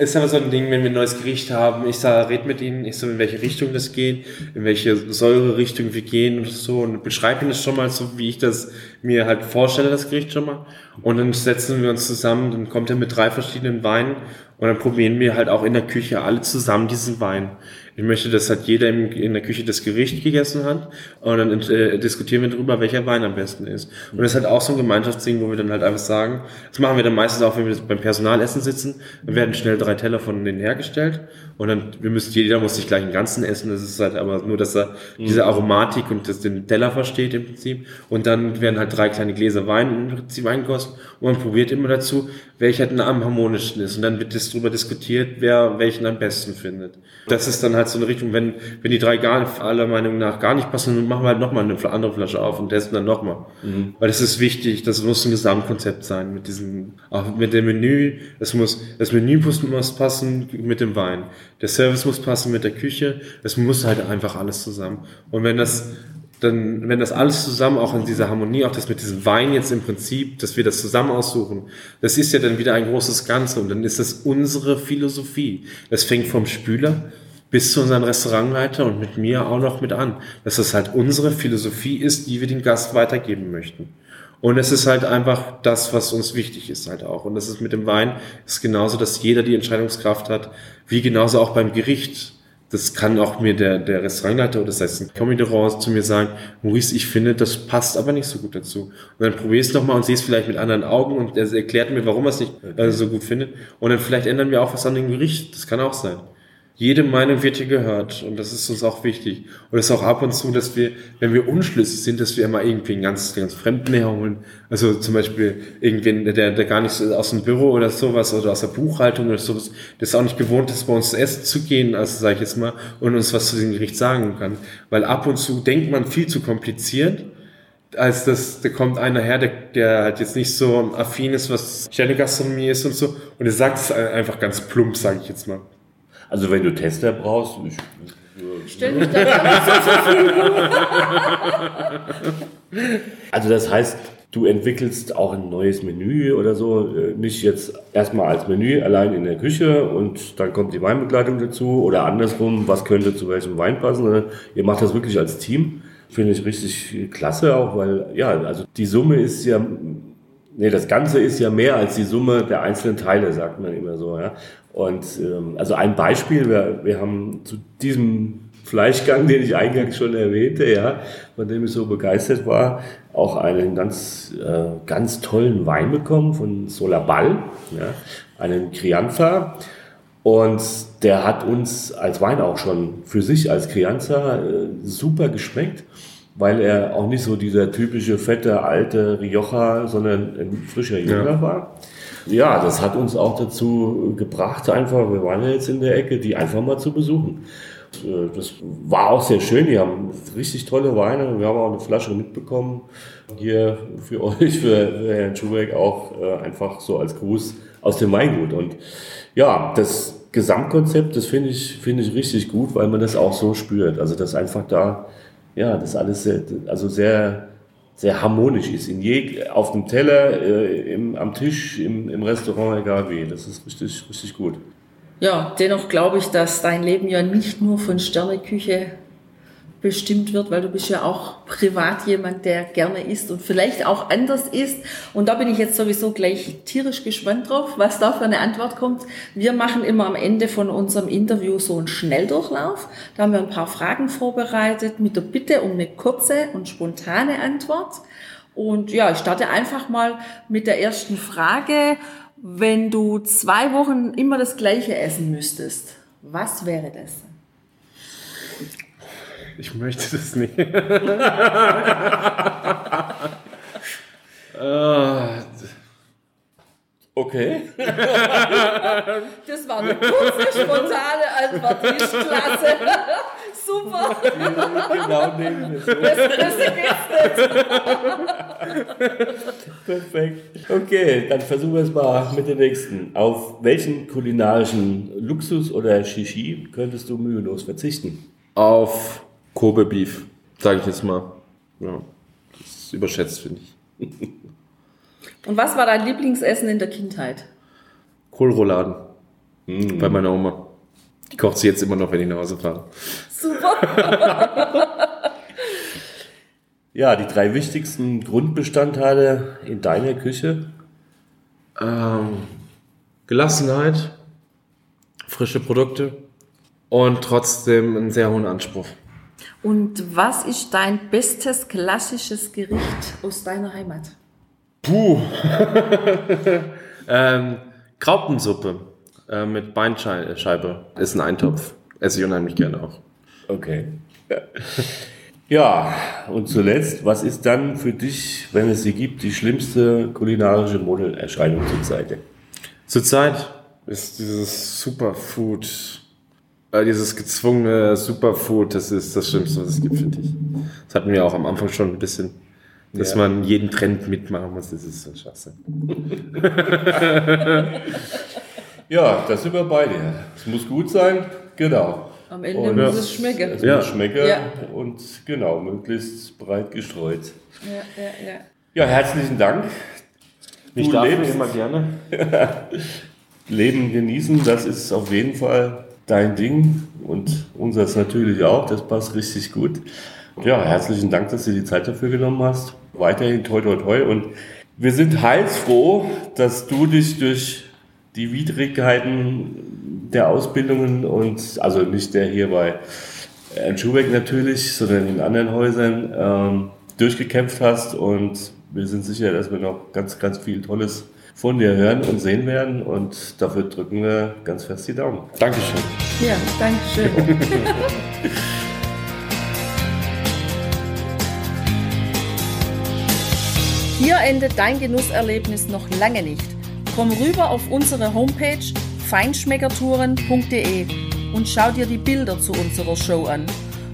ist aber so ein Ding, wenn wir ein neues Gericht haben, ich sage, red mit ihnen, ich so, in welche Richtung das geht, in welche Säure-Richtung wir gehen und so und beschreibe ihnen das schon mal so, wie ich das mir halt vorstelle, das Gericht schon mal. Und dann setzen wir uns zusammen, dann kommt er mit drei verschiedenen Weinen und dann probieren wir halt auch in der Küche alle zusammen diesen Wein. Ich möchte, dass halt jeder in der Küche das Gericht gegessen hat und dann äh, diskutieren wir darüber, welcher Wein am besten ist. Und das ist halt auch so ein Gemeinschaftsding, wo wir dann halt einfach sagen, das machen wir dann meistens auch, wenn wir beim Personalessen sitzen, dann werden schnell drei Teller von denen hergestellt und dann, wir müssen, jeder muss sich gleich einen ganzen essen, das ist halt aber nur, dass er diese Aromatik und das den Teller versteht im Prinzip und dann werden halt drei kleine Gläser Wein im Prinzip eingegossen und man probiert immer dazu, welcher am harmonischsten ist und dann wird das darüber diskutiert, wer welchen am besten findet. Das ist dann halt so eine Richtung, wenn, wenn die drei gar aller Meinung nach gar nicht passen, dann machen wir halt nochmal eine andere Flasche auf und testen dann nochmal. Mhm. Weil das ist wichtig, das muss ein Gesamtkonzept sein mit diesem, auch mit dem Menü, das muss, das Menü muss, muss passen mit dem Wein. Der Service muss passen mit der Küche, es muss halt einfach alles zusammen. Und wenn das dann, wenn das alles zusammen auch in dieser Harmonie, auch das mit diesem Wein jetzt im Prinzip, dass wir das zusammen aussuchen, das ist ja dann wieder ein großes Ganze und dann ist das unsere Philosophie. Das fängt vom Spüler bis zu unseren Restaurantleiter und mit mir auch noch mit an, dass das halt unsere Philosophie ist, die wir dem Gast weitergeben möchten. Und es ist halt einfach das, was uns wichtig ist halt auch. Und das ist mit dem Wein, ist genauso, dass jeder die Entscheidungskraft hat, wie genauso auch beim Gericht. Das kann auch mir der, der Restaurantleiter oder das heißt ein Commodore zu mir sagen, Maurice, ich finde, das passt aber nicht so gut dazu. Und dann probier es nochmal und sieh es vielleicht mit anderen Augen und er erklärt mir, warum er es nicht äh, so gut findet. Und dann vielleicht ändern wir auch was an dem Gericht. Das kann auch sein jede Meinung wird hier gehört und das ist uns auch wichtig. Und es ist auch ab und zu, dass wir, wenn wir unschlüssig sind, dass wir immer irgendwie einen ganz, ganz Fremden herholen. Also zum Beispiel irgendwen, der, der gar nicht so aus dem Büro oder sowas oder aus der Buchhaltung oder sowas, der ist auch nicht gewohnt ist, bei uns essen zu gehen, also sage ich jetzt mal, und uns was zu dem Gericht sagen kann. Weil ab und zu denkt man viel zu kompliziert als das, da kommt einer her, der, der halt jetzt nicht so affin ist, was Stellegastronomie ist und so, und er sagt es einfach ganz plump, sage ich jetzt mal. Also wenn du Tester brauchst, ich, Stell mich da also das heißt, du entwickelst auch ein neues Menü oder so, äh, nicht jetzt erstmal als Menü allein in der Küche und dann kommt die Weinbegleitung dazu oder andersrum, was könnte zu welchem Wein passen, sondern ihr macht das wirklich als Team. Finde ich richtig klasse auch, weil ja, also die Summe ist ja Nee, das Ganze ist ja mehr als die Summe der einzelnen Teile, sagt man immer so. Ja? Und ähm, also ein Beispiel, wir, wir haben zu diesem Fleischgang, den ich eingangs schon erwähnte, ja, von dem ich so begeistert war, auch einen ganz, äh, ganz tollen Wein bekommen von Solabal, ja, einen Crianza. Und der hat uns als Wein auch schon für sich als Crianza äh, super geschmeckt, weil er auch nicht so dieser typische fette alte Rioja, sondern ein frischer Jünger ja. war. Ja, das hat uns auch dazu gebracht, einfach, wir waren ja jetzt in der Ecke, die einfach mal zu besuchen. Äh, das war auch sehr schön. Die haben richtig tolle Weine. Wir haben auch eine Flasche mitbekommen. Hier für euch, für, Herrn Schubeck auch äh, einfach so als Gruß aus dem Weingut. Und ja, das Gesamtkonzept, das finde ich, finde ich richtig gut, weil man das auch so spürt. Also, das einfach da, ja, das alles sehr, also sehr, sehr harmonisch ist. In je, auf dem Teller, äh, im, am Tisch, im, im Restaurant, egal wie. Das ist richtig, richtig gut. Ja, dennoch glaube ich, dass dein Leben ja nicht nur von Sterneküche bestimmt wird, weil du bist ja auch privat jemand, der gerne isst und vielleicht auch anders isst. Und da bin ich jetzt sowieso gleich tierisch gespannt drauf, was da für eine Antwort kommt. Wir machen immer am Ende von unserem Interview so einen Schnelldurchlauf. Da haben wir ein paar Fragen vorbereitet mit der Bitte um eine kurze und spontane Antwort. Und ja, ich starte einfach mal mit der ersten Frage. Wenn du zwei Wochen immer das Gleiche essen müsstest, was wäre das? Ich möchte das nicht. äh, Okay. Das war eine kurze, spontane Antwort. Die ist klasse. Super. genau nehmen wir so. Das Beste geht's nicht. Perfekt. Okay, dann versuchen wir es mal mit den nächsten. Auf welchen kulinarischen Luxus oder Shishi könntest du mühelos verzichten? auf Kobe Beef, sage ich jetzt mal. Ja, das ist überschätzt, finde ich. Und was war dein Lieblingsessen in der Kindheit? Kohlrouladen. Bei meiner Oma. Die kocht sie jetzt immer noch, wenn ich nach Hause fahre. Super. Ja, die drei wichtigsten Grundbestandteile in deiner Küche. Ähm, Gelassenheit, frische Produkte und trotzdem einen sehr hohen Anspruch. Und was ist dein bestes klassisches Gericht aus deiner Heimat? Puh. ähm, Graupensuppe äh, mit Beinscheibe ist ein Eintopf. Esse ich unheimlich gerne auch. Okay. Ja, und zuletzt, was ist dann für dich, wenn es sie gibt, die schlimmste kulinarische Modelerscheinung zurzeit? Zurzeit ist dieses Superfood, äh, dieses gezwungene Superfood, das ist das Schlimmste, was es gibt, finde ich. Das hatten wir auch am Anfang schon ein bisschen, dass Ja. man jeden Trend mitmachen muss, das ist so scheiße. Ja, das sind wir bei dir. Es muss gut sein, genau. Am Ende Und- muss es schmecken. Es Ja. muss schmecken Ja. und genau, möglichst breit gestreut. Ja, ja, ja. Ja, herzlichen Dank. Ich Du darf lebst. immer gerne. Leben genießen, das ist auf jeden Fall dein Ding und unseres natürlich auch. Das passt richtig gut. Ja, herzlichen Dank, dass du die Zeit dafür genommen hast. Weiterhin toi toi toi und wir sind heilsfroh, dass du dich durch die Widrigkeiten der Ausbildungen und also nicht der hier bei Ernst Schubeck natürlich, sondern in anderen Häusern ähm, durchgekämpft hast und wir sind sicher, dass wir noch ganz, ganz viel Tolles von dir hören und sehen werden und dafür drücken wir ganz fest die Daumen. Dankeschön. Ja, danke schön. Hier endet dein Genusserlebnis noch lange nicht. Komm rüber auf unsere Homepage feinschmeckertouren.de und schau dir die Bilder zu unserer Show an.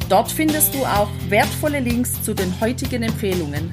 Dort findest du auch wertvolle Links zu den heutigen Empfehlungen.